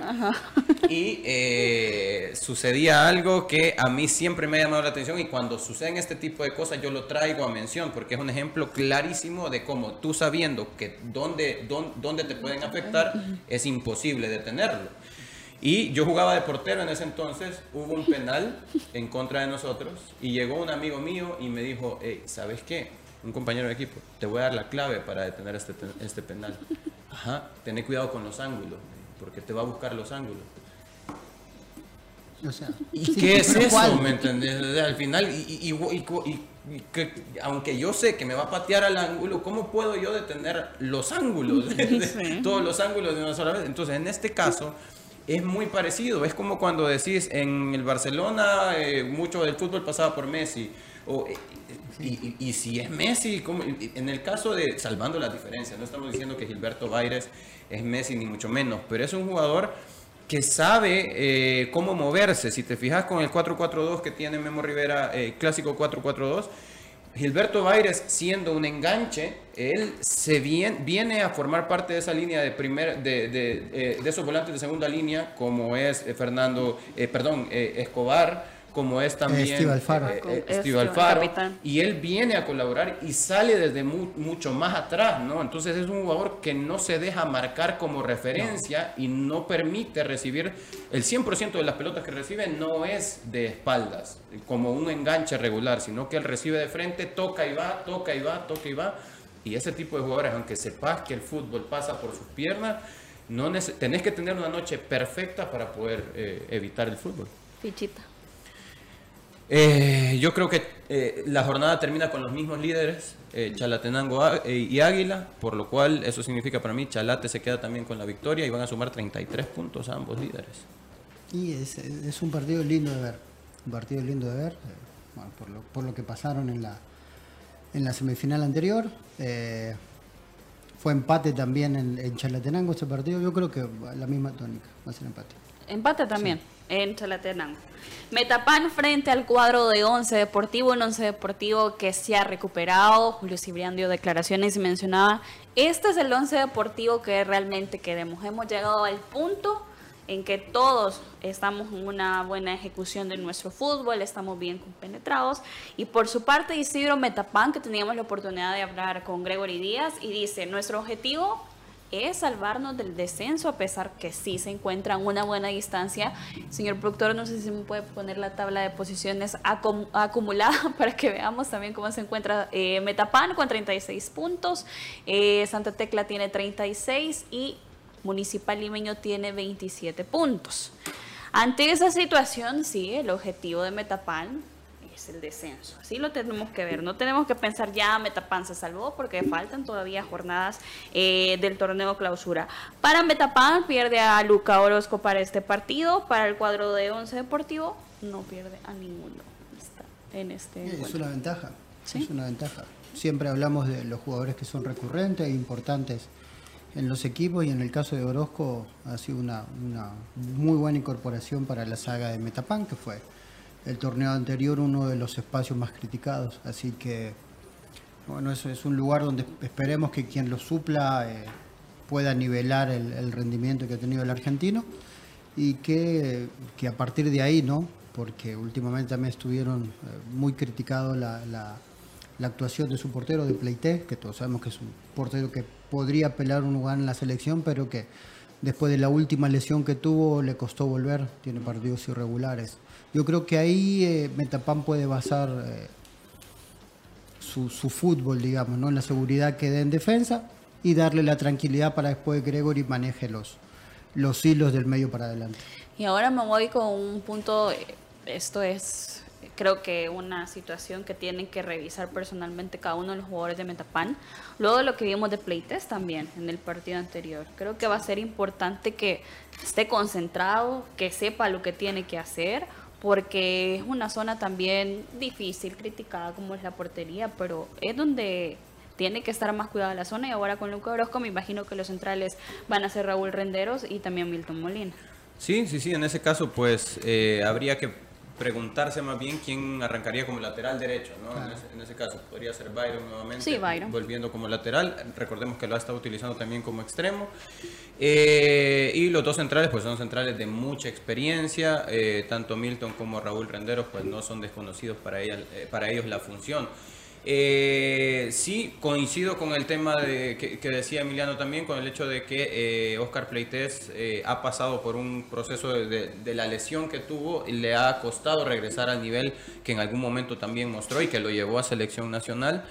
[SPEAKER 5] y eh, sucedía algo que a mí siempre me ha llamado la atención y cuando suceden este tipo de cosas yo lo traigo a mención porque es un ejemplo clarísimo de cómo tú sabiendo que dónde, dónde, dónde te pueden afectar es imposible detenerlo. Y yo jugaba de portero en ese entonces, hubo un penal en contra de nosotros y llegó un amigo mío y me dijo, hey, ¿sabes qué? Un compañero de equipo, te voy a dar la clave para detener este, este penal. Ajá, tené cuidado con los ángulos, porque te va a buscar los ángulos.
[SPEAKER 4] O sea,
[SPEAKER 5] ¿Y
[SPEAKER 4] sí,
[SPEAKER 5] qué es eso?
[SPEAKER 4] ¿cuál?
[SPEAKER 5] ¿Me entendés? O sea, Al final, y, y- y- y- y que, aunque yo sé que me va a patear al ángulo, ¿cómo puedo yo detener los ángulos? <laughs> <laughs> Todos los ángulos de una sola vez. Entonces, en este caso, es muy parecido. Es como cuando decís en el Barcelona, eh, mucho del fútbol pasaba por Messi. O, eh, y, y- si es Messi, ¿cómo? En el caso de, salvando las diferencias, no estamos diciendo que Gilberto Baires es Messi, ni mucho menos, pero es un jugador que sabe eh, cómo moverse. Si te fijas con el 4-4-2 que tiene Memo Rivera, eh, clásico 4-4-2, Gilberto Baires siendo un enganche, él se viene, viene a formar parte de esa línea de primer, de, de, eh, de esos volantes de segunda línea, como es eh, Fernando, eh, perdón, eh, Escobar, como es también
[SPEAKER 4] Steve Alfaro.
[SPEAKER 5] eh, eh, Steve Alfaro, y él viene a colaborar y sale desde mu- mucho más atrás, ¿no? Entonces es un jugador que no se deja marcar como referencia y no permite recibir el 100% de las pelotas que recibe no es de espaldas, como un enganche regular, sino que él recibe de frente, toca y va, toca y va, toca y va. Y ese tipo de jugadores, aunque sepas que el fútbol pasa por sus piernas, no tenés que tener una noche perfecta para poder eh, evitar el fútbol.
[SPEAKER 3] Fichita.
[SPEAKER 5] Eh, yo creo que eh, la jornada termina con los mismos líderes, eh, Chalatenango eh, y Águila, por lo cual eso significa para mí Chalate se queda también con la victoria y van a sumar 33 puntos a ambos líderes.
[SPEAKER 4] Y es, es un partido lindo de ver. Un partido lindo de ver. eh, bueno, por, lo, por lo que pasaron en la, en la semifinal anterior. eh, fue empate también en, en Chalatenango ese partido. Yo creo que va la misma tónica. Va a ser empate.
[SPEAKER 3] Empate también en Chalatenango. Metapan frente al cuadro de Once Deportivo, un Once Deportivo que se ha recuperado. Julio Cibrián dio declaraciones y mencionaba, este es el Once Deportivo que realmente queremos. Hemos llegado al punto en que todos estamos en una buena ejecución de nuestro fútbol, estamos bien compenetrados. Y por su parte, Isidro Metapan, que teníamos la oportunidad de hablar con Gregory Díaz, y dice, nuestro objetivo es salvarnos del descenso, a pesar que sí se encuentra en una buena distancia. Señor productor, no sé si me puede poner la tabla de posiciones acum- acumulada <laughs> para que veamos también cómo se encuentra eh, Metapan con 36 puntos, eh, Santa Tecla tiene 36 y Municipal Limeño tiene 27 puntos. Ante esa situación, sí, el objetivo de Metapan es el descenso. Así lo tenemos que ver. No tenemos que pensar ya Metapan se salvó porque faltan todavía jornadas eh, del torneo clausura. Para Metapan pierde a Luca Orozco para este partido. Para el cuadro de Once Deportivo no pierde a ninguno Está en este
[SPEAKER 4] Es
[SPEAKER 3] encuentro.
[SPEAKER 4] una ventaja.
[SPEAKER 3] ¿Sí?
[SPEAKER 4] Es una ventaja. Siempre hablamos de los jugadores que son recurrentes e importantes en los equipos y en el caso de Orozco ha sido una, una muy buena incorporación para la saga de Metapan, que fue el torneo anterior uno de los espacios más criticados. Así que, bueno, eso es un lugar donde esperemos que quien lo supla eh, pueda nivelar el, rendimiento que ha tenido el argentino y que, que a partir de ahí, ¿no? Porque últimamente también estuvieron eh, muy criticados la, la- la actuación de su portero de Pleité, que todos sabemos que es un portero que podría pelear un lugar en la selección, pero que después de la última lesión que tuvo le costó volver, tiene partidos irregulares. Yo creo que ahí eh, Metapan puede basar eh, su, su fútbol, digamos, ¿no? en la seguridad que dé en defensa y darle la tranquilidad para después Gregory maneje los, los hilos del medio para adelante.
[SPEAKER 3] Y ahora me voy con un punto, eh, esto es creo que una situación que tienen que revisar personalmente cada uno de los jugadores de Metapan. Luego de lo que vimos de Playtest también en el partido anterior, creo que va a ser importante que esté concentrado, que sepa lo que tiene que hacer, porque es una zona también difícil, criticada como es la portería, pero es donde tiene que estar más cuidado la zona y ahora con Luca Orozco me imagino que los centrales van a ser Raúl Renderos y también Milton Molina.
[SPEAKER 5] Sí, sí, sí, en ese caso pues eh, habría que preguntarse más bien quién arrancaría como lateral derecho, ¿no? En, ese, en, ese, caso podría ser Byron nuevamente,
[SPEAKER 3] sí, Byron.
[SPEAKER 5] volviendo como lateral. Recordemos que lo ha estado utilizando también como extremo. Eh, y los dos centrales, pues son centrales de mucha experiencia. Eh, tanto Milton como Raúl Renderos, pues no son desconocidos para, ella, eh, para ellos la función. Eh, sí, coincido con el tema de, que, decía Emiliano también, con el hecho de que eh, Oscar Pleites eh, ha pasado por un proceso de, la lesión que tuvo y le ha costado regresar al nivel que en algún momento también mostró y que lo llevó a selección nacional.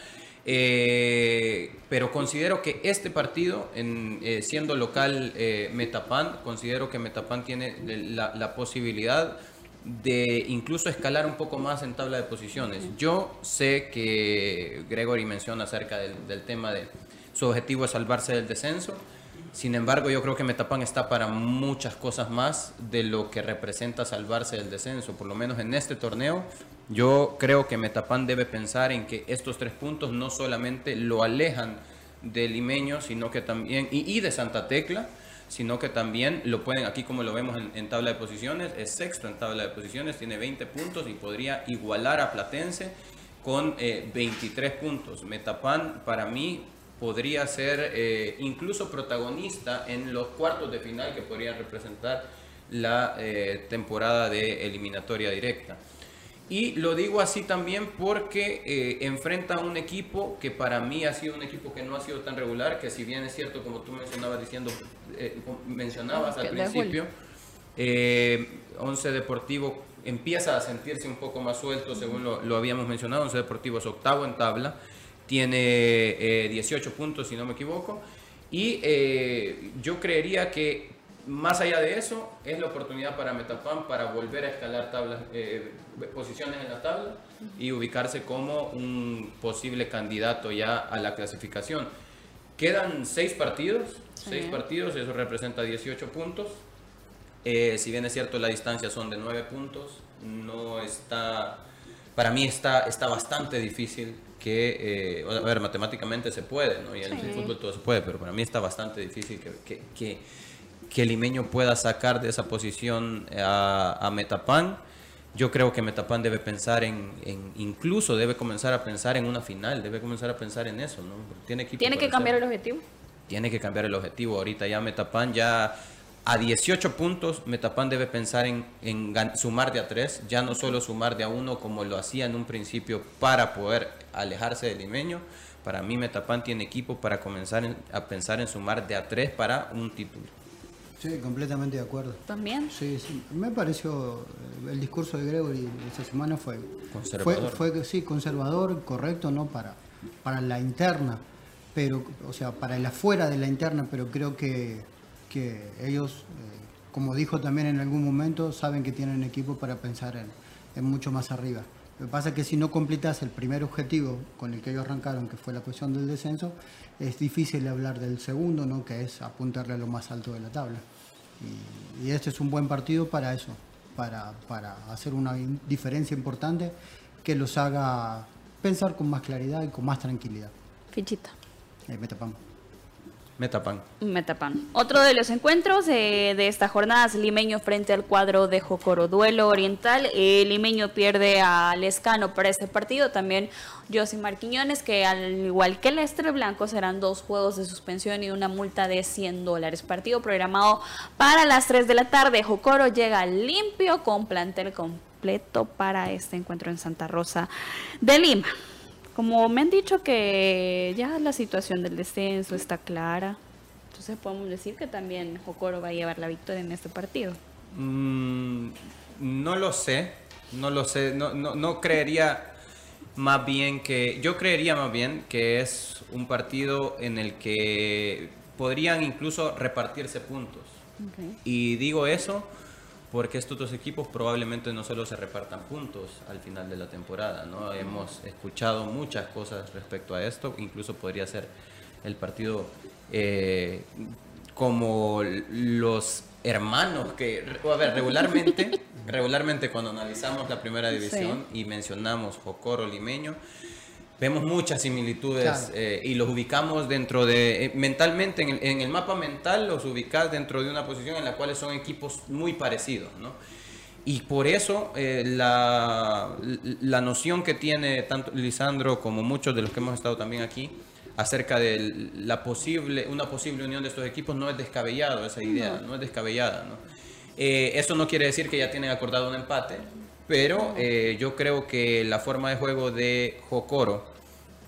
[SPEAKER 5] Eh, pero considero que este partido, en, eh, siendo local eh, Metapan, considero que Metapan tiene la posibilidad de incluso escalar un poco más en tabla de posiciones. Yo sé que Gregory menciona acerca del, del tema de su objetivo es salvarse del descenso. Sin embargo, yo creo que Metapan está para muchas cosas más de lo que representa salvarse del descenso. Por lo menos en este torneo, yo creo que Metapan debe pensar en que estos tres puntos no solamente lo alejan del limeño, sino que también, y, y de Santa Tecla, sino que también lo pueden, aquí como lo vemos en, tabla de posiciones, es sexto en tabla de posiciones, tiene 20 puntos y podría igualar a Platense con eh, 23 puntos. Metapan para mí podría ser eh, incluso protagonista en los cuartos de final que podrían representar la eh, temporada de eliminatoria directa. Y lo digo así también porque eh, enfrenta a un equipo que para mí ha sido un equipo que no ha sido tan regular, que si bien es cierto, como tú mencionabas diciendo, eh, mencionabas al principio, eh, Once Deportivo empieza a sentirse un poco más suelto, según lo, lo habíamos mencionado. Once Deportivo es octavo en tabla, tiene eh, 18 puntos, si no me equivoco. Y eh, yo creería que más allá de eso, es la oportunidad para Metapan para volver a escalar tablas, eh, posiciones en la tabla y ubicarse como un posible candidato ya a la clasificación. Quedan seis partidos, seis partidos, eso representa 18 puntos. Eh, si bien es cierto, la distancia son de 9 puntos, no está, para mí está, está bastante difícil que, eh, a ver, matemáticamente se puede, ¿no? Y en
[SPEAKER 3] Sí.
[SPEAKER 5] el fútbol todo se puede, pero para mí está bastante difícil que, que, que, que el limeño pueda sacar de esa posición a, a Metapan. Yo creo que Metapan debe pensar en, en- incluso debe comenzar a pensar en una final, debe comenzar a pensar en eso, ¿no? Tiene,
[SPEAKER 3] Tiene que cambiar el objetivo.
[SPEAKER 5] tiene que cambiar el objetivo. Ahorita ya Metapan ya a 18 puntos, Metapan debe pensar en, sumar de a 3, ya no solo sumar de a 1 como lo hacía en un principio para poder alejarse del limeño. Para mí Metapan tiene equipo para comenzar en- a pensar en sumar de a 3 para un título.
[SPEAKER 4] Sí, completamente de acuerdo.
[SPEAKER 3] También.
[SPEAKER 4] Sí, sí. Me pareció eh, el discurso de Gregory esta semana fue
[SPEAKER 5] Conservador.
[SPEAKER 4] Fue, fue, sí, conservador, correcto, ¿no? Para, para la interna, pero, o sea, para el afuera de la interna, pero creo que, que ellos, eh, como dijo también en algún momento, saben que tienen equipo para pensar en, en mucho más arriba. Lo que pasa es que si no completas el primer objetivo con el que ellos arrancaron, que fue la cuestión del descenso, es difícil hablar del segundo, ¿no? que es apuntarle a lo más alto de la tabla. Y, y este es un buen partido para eso, para, para hacer una diferencia importante que los haga pensar con más claridad y con más tranquilidad.
[SPEAKER 3] Fichita.
[SPEAKER 4] Eh, Metapan.
[SPEAKER 5] Metapan.
[SPEAKER 3] Metapan. Otro de los encuentros de esta jornada es Limeño frente al cuadro de Jocoro. Duelo oriental. Eh, Limeño pierde a Lescano para este partido. También Josimar Quiñones, que al igual que el Estre Blanco serán dos juegos de suspensión y una multa de 100 dólares. Partido programado para las 3 de la tarde. Jocoro llega limpio con plantel completo para este encuentro en Santa Rosa de Lima. Como me han dicho que ya la situación del descenso está clara, entonces podemos decir que también Jocoro va a llevar la victoria en este partido.
[SPEAKER 5] Mm, no lo sé, no lo sé, no, no, no creería más bien que, yo creería más bien que es un partido en el que podrían incluso repartirse puntos. Y digo eso porque estos dos equipos probablemente no solo se repartan puntos al final de la temporada, ¿no? Hemos escuchado muchas cosas respecto a esto, incluso podría ser el partido eh, como los hermanos que, a ver, regularmente, <laughs> regularmente cuando analizamos la primera división y mencionamos Jocoro Limeño, vemos muchas similitudes
[SPEAKER 4] Claro.
[SPEAKER 5] eh, y los ubicamos dentro de, eh, mentalmente, en el, en el mapa mental los ubicas dentro de una posición en la cual son equipos muy parecidos, ¿no? Y por eso eh, la, la noción que tiene tanto Lisandro como muchos de los que hemos estado también aquí acerca de la posible, una posible unión de estos equipos no es descabellado esa idea, no, es descabellada, ¿no? Eh, eso no quiere decir que ya tienen acordado un empate, pero eh, yo creo que la forma de juego de Jocoro,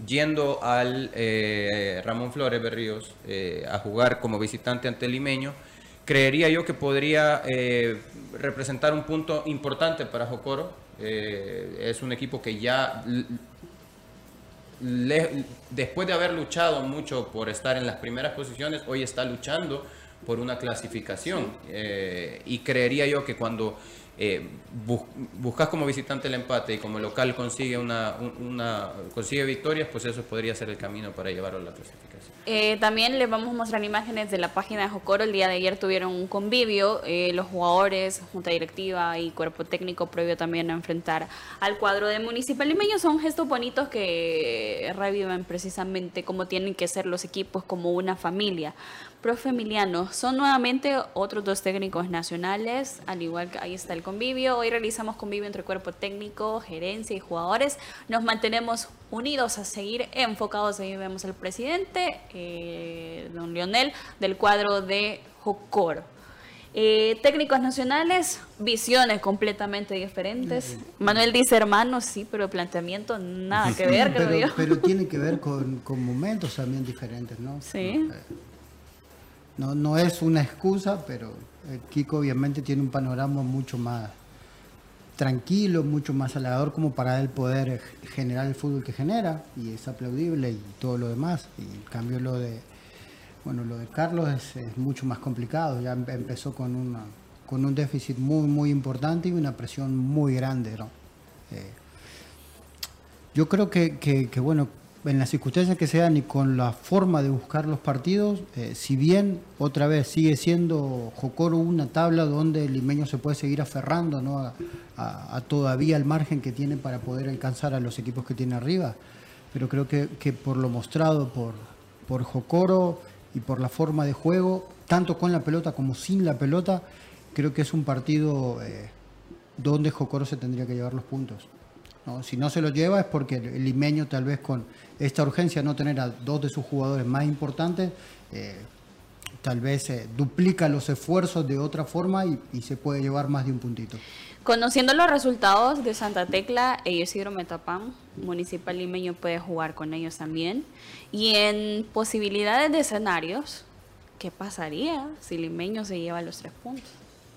[SPEAKER 5] yendo al eh, Ramón Flores Berríos eh, a jugar como visitante ante limeño, creería yo que podría eh, representar un punto importante para Jocoro. Eh, es un equipo que ya, después de haber luchado mucho por estar en las primeras posiciones, hoy está luchando por una clasificación. Eh, y creería yo que cuando eh, bus- buscas como visitante el empate y como local consigue una, un- una consigue victorias, pues eso podría ser el camino para llevarlo a la clasificación.
[SPEAKER 3] Eh, también les vamos a mostrar imágenes de la página de Jocoro. El día de ayer tuvieron un convivio, eh, los jugadores, junta directiva y cuerpo técnico previo también a enfrentar al cuadro de Municipal Limeño. Son gestos bonitos que reviven precisamente cómo tienen que ser los equipos como una familia. Profe Emiliano, son nuevamente otros dos técnicos nacionales, al igual que ahí está el convivio. Hoy realizamos convivio entre cuerpo técnico, gerencia y jugadores. Nos mantenemos unidos a seguir enfocados. Ahí vemos al presidente, eh, don Leonel, del cuadro de Jocor. Eh, técnicos nacionales, visiones completamente diferentes. Manuel dice hermanos, sí, pero planteamiento nada que ver, <laughs> creo
[SPEAKER 4] pero,
[SPEAKER 3] yo.
[SPEAKER 4] pero tiene que ver con, con momentos también diferentes, ¿no?
[SPEAKER 3] Sí.
[SPEAKER 4] No, no es una excusa, pero eh, Kiko obviamente tiene un panorama mucho más tranquilo, mucho más halagador como para él poder generar el fútbol que genera y es aplaudible y todo lo demás. Y en cambio lo de bueno lo de Carlos es, es mucho más complicado. Ya em- empezó con una con un déficit muy muy importante y una presión muy grande, ¿no? Eh, yo creo que, que- que, bueno, en las circunstancias que sean y con la forma de buscar los partidos, eh, si bien otra vez sigue siendo Jocoro una tabla donde el limeño se puede seguir aferrando ¿no? a, todavía el margen que tiene para poder alcanzar a los equipos que tiene arriba, pero creo que, que por lo mostrado por, por Jocoro y por la forma de juego, tanto con la pelota como sin la pelota, creo que es un partido eh, donde Jocoro se tendría que llevar los puntos. ¿No? Si no se lo lleva es porque el, limeño tal vez con esta urgencia no tener a dos de sus jugadores más importantes, eh, tal vez eh, duplica los esfuerzos de otra forma y, y se puede llevar más de un puntito.
[SPEAKER 3] Conociendo los resultados de Santa Tecla e Isidro Metapán, Municipal Limeño puede jugar con ellos también. Y en posibilidades de escenarios, ¿qué pasaría si Limeño se lleva los tres puntos?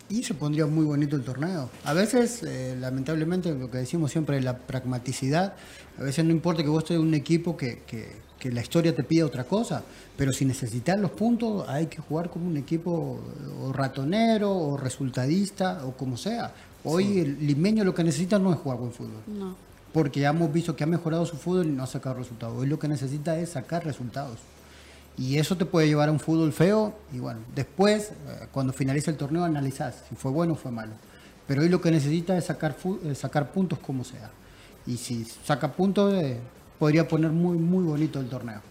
[SPEAKER 4] Y se pondría muy bonito el torneo. A veces, eh, lamentablemente, lo que decimos siempre, la pragmaticidad, a veces no importa que vos estés en un equipo que, que- que la historia te pida otra cosa, pero si necesitas los puntos, hay que jugar como un equipo eh, o ratonero o resultadista o como sea. Hoy
[SPEAKER 3] Sí.
[SPEAKER 4] el limeño lo que necesita no es jugar buen fútbol.
[SPEAKER 3] No.
[SPEAKER 4] Porque ya hemos visto que ha mejorado su fútbol y no ha sacado resultados. Hoy lo que necesita es sacar resultados. Y eso te puede llevar a un fútbol feo. Y bueno, después, eh, cuando finalice el torneo, analizás si fue bueno o fue malo. Pero hoy lo que necesita es sacar, eh, sacar puntos como sea. Y si saca puntos, eh, podría poner muy, muy bonito el torneo.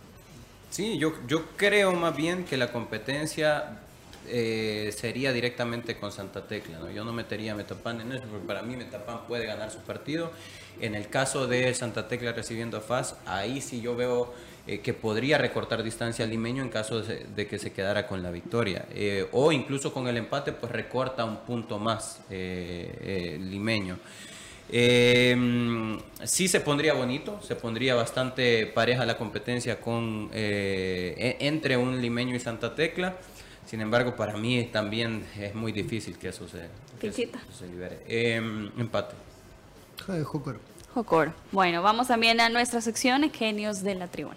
[SPEAKER 5] Sí, yo, yo creo más bien que la competencia sería directamente con Santa Tecla. ¿no? Yo no metería a Metapan en eso, porque para mí Metapan puede ganar su partido. En el caso de Santa Tecla recibiendo a FAS, ahí sí yo veo eh, que podría recortar distancia al limeño en caso de, de que se quedara con la victoria. Eh, o incluso con el empate, pues recorta un punto más eh, eh, el limeño. Eh, sí se pondría bonito, se pondría bastante pareja la competencia con eh, e- entre un limeño y Santa Tecla. Sin embargo, para mí también es muy difícil que eso se, que eso
[SPEAKER 3] Fichita.
[SPEAKER 5] se libere. Eh, empate.
[SPEAKER 4] Jocoro.
[SPEAKER 3] Jocor. Bueno, vamos también a nuestra sección Genios de la Tribuna.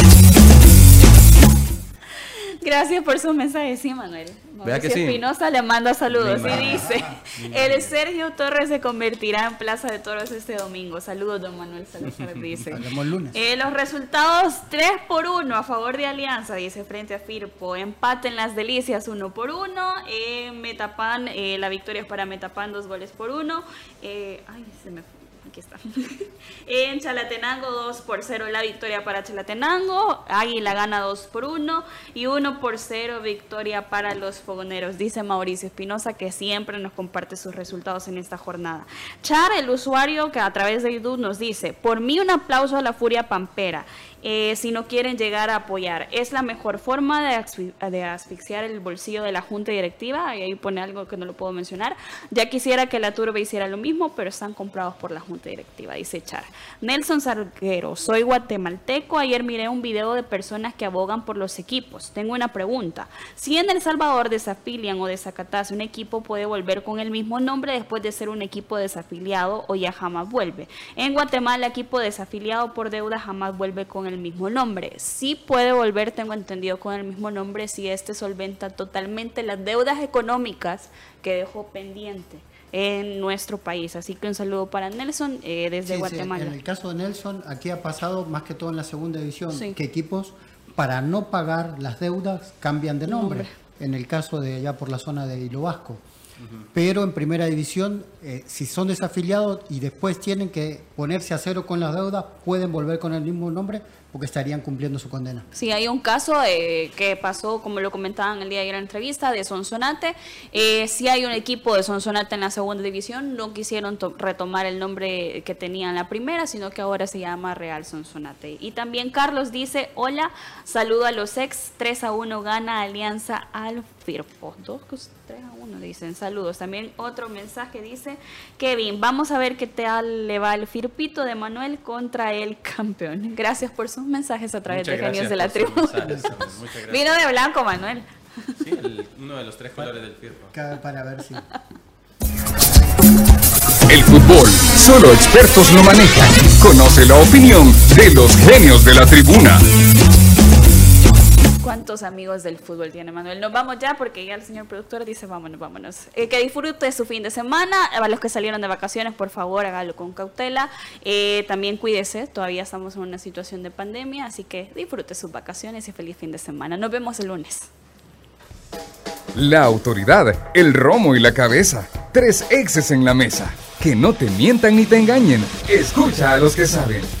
[SPEAKER 3] Gracias por su mensaje, sí, Manuel.
[SPEAKER 5] Vea que
[SPEAKER 3] Mauricio
[SPEAKER 5] sí.
[SPEAKER 3] Espinosa le manda saludos y dice, el Sergio Torres se convertirá en Plaza de Toros este domingo. Saludos, don Manuel Salazar, dice.
[SPEAKER 4] Lunes.
[SPEAKER 3] Eh, los resultados 3 por 1 a favor de Alianza, dice frente a Firpo. Empate en las delicias 1 por 1. Eh, Metapan, eh, la victoria es para Metapan, dos goles por 1. Eh, ay, se me fue. Aquí está. <laughs> en Chalatenango 2 por 0 la victoria para Chalatenango. Águila gana 2 por 1 y 1 por 0 victoria para los fogoneros. Dice Mauricio Espinosa que siempre nos comparte sus resultados en esta jornada. Char, el usuario que a través de YouTube nos dice, por mí un aplauso a la Furia Pampera. Eh, si no quieren llegar a apoyar, es la mejor forma de, asfi- de asfixiar el bolsillo de la junta directiva. Y ahí pone algo que no lo puedo mencionar. Ya quisiera que la Turba hiciera lo mismo, pero están comprados por la junta junta directiva, dice Char. Nelson Sarguero, soy guatemalteco. Ayer miré un video de personas que abogan por los equipos. Tengo una pregunta. Si en El Salvador desafilian o desacatase un equipo, ¿puede volver con el mismo nombre después de ser un equipo desafiliado o ya jamás vuelve? En Guatemala, equipo desafiliado por deuda jamás vuelve con el mismo nombre. Sí puede volver, tengo entendido, con el mismo nombre si este solventa totalmente las deudas económicas que dejó pendiente en nuestro país. Así que un saludo para Nelson eh, desde Guatemala.
[SPEAKER 4] En el caso de Nelson, aquí ha pasado más que todo en la segunda división, que equipos para no pagar las deudas cambian de nombre. En el caso de allá por la zona de Hilo Vasco. Pero en primera división, eh, si son desafiliados y después tienen que ponerse a cero con las deudas, pueden volver con el mismo nombre, porque estarían cumpliendo su condena.
[SPEAKER 3] Sí, hay un caso eh, que pasó, como lo comentaban el día de ayer en la entrevista, de Sonsonate. Eh, sí hay un equipo de Sonsonate en la segunda división, no quisieron retomar el nombre que tenía en la primera, sino que ahora se llama Real Sonsonate. Y también Carlos dice, hola, saludo a los ex, 3 a 1 gana Alianza al Firpo. 2, 3 a 1 dicen, saludos. También otro mensaje dice, Kevin, vamos a ver qué tal le va el Firpito de Manuel contra el campeón. <laughs> Gracias por su mensajes a través de Genios de la Tribu. <laughs> Vino de blanco, Manuel.
[SPEAKER 5] Sí, uno de los tres colores del firmo.
[SPEAKER 4] Para ver si.
[SPEAKER 1] El fútbol, solo expertos lo manejan. Conoce la opinión de los genios de la tribuna.
[SPEAKER 3] ¿Cuántos amigos del fútbol tiene Manuel? Nos vamos ya porque ya el señor productor dice vámonos, vámonos. Eh, que disfrute su fin de semana. A los que salieron de vacaciones, por favor, hágalo con cautela. Eh, también cuídese, todavía estamos en una situación de pandemia, así que disfrute sus vacaciones y feliz fin de semana. Nos vemos el lunes.
[SPEAKER 1] La autoridad, el romo y la cabeza. Tres exes en la mesa. Que no te mientan ni te engañen. Escucha a los que saben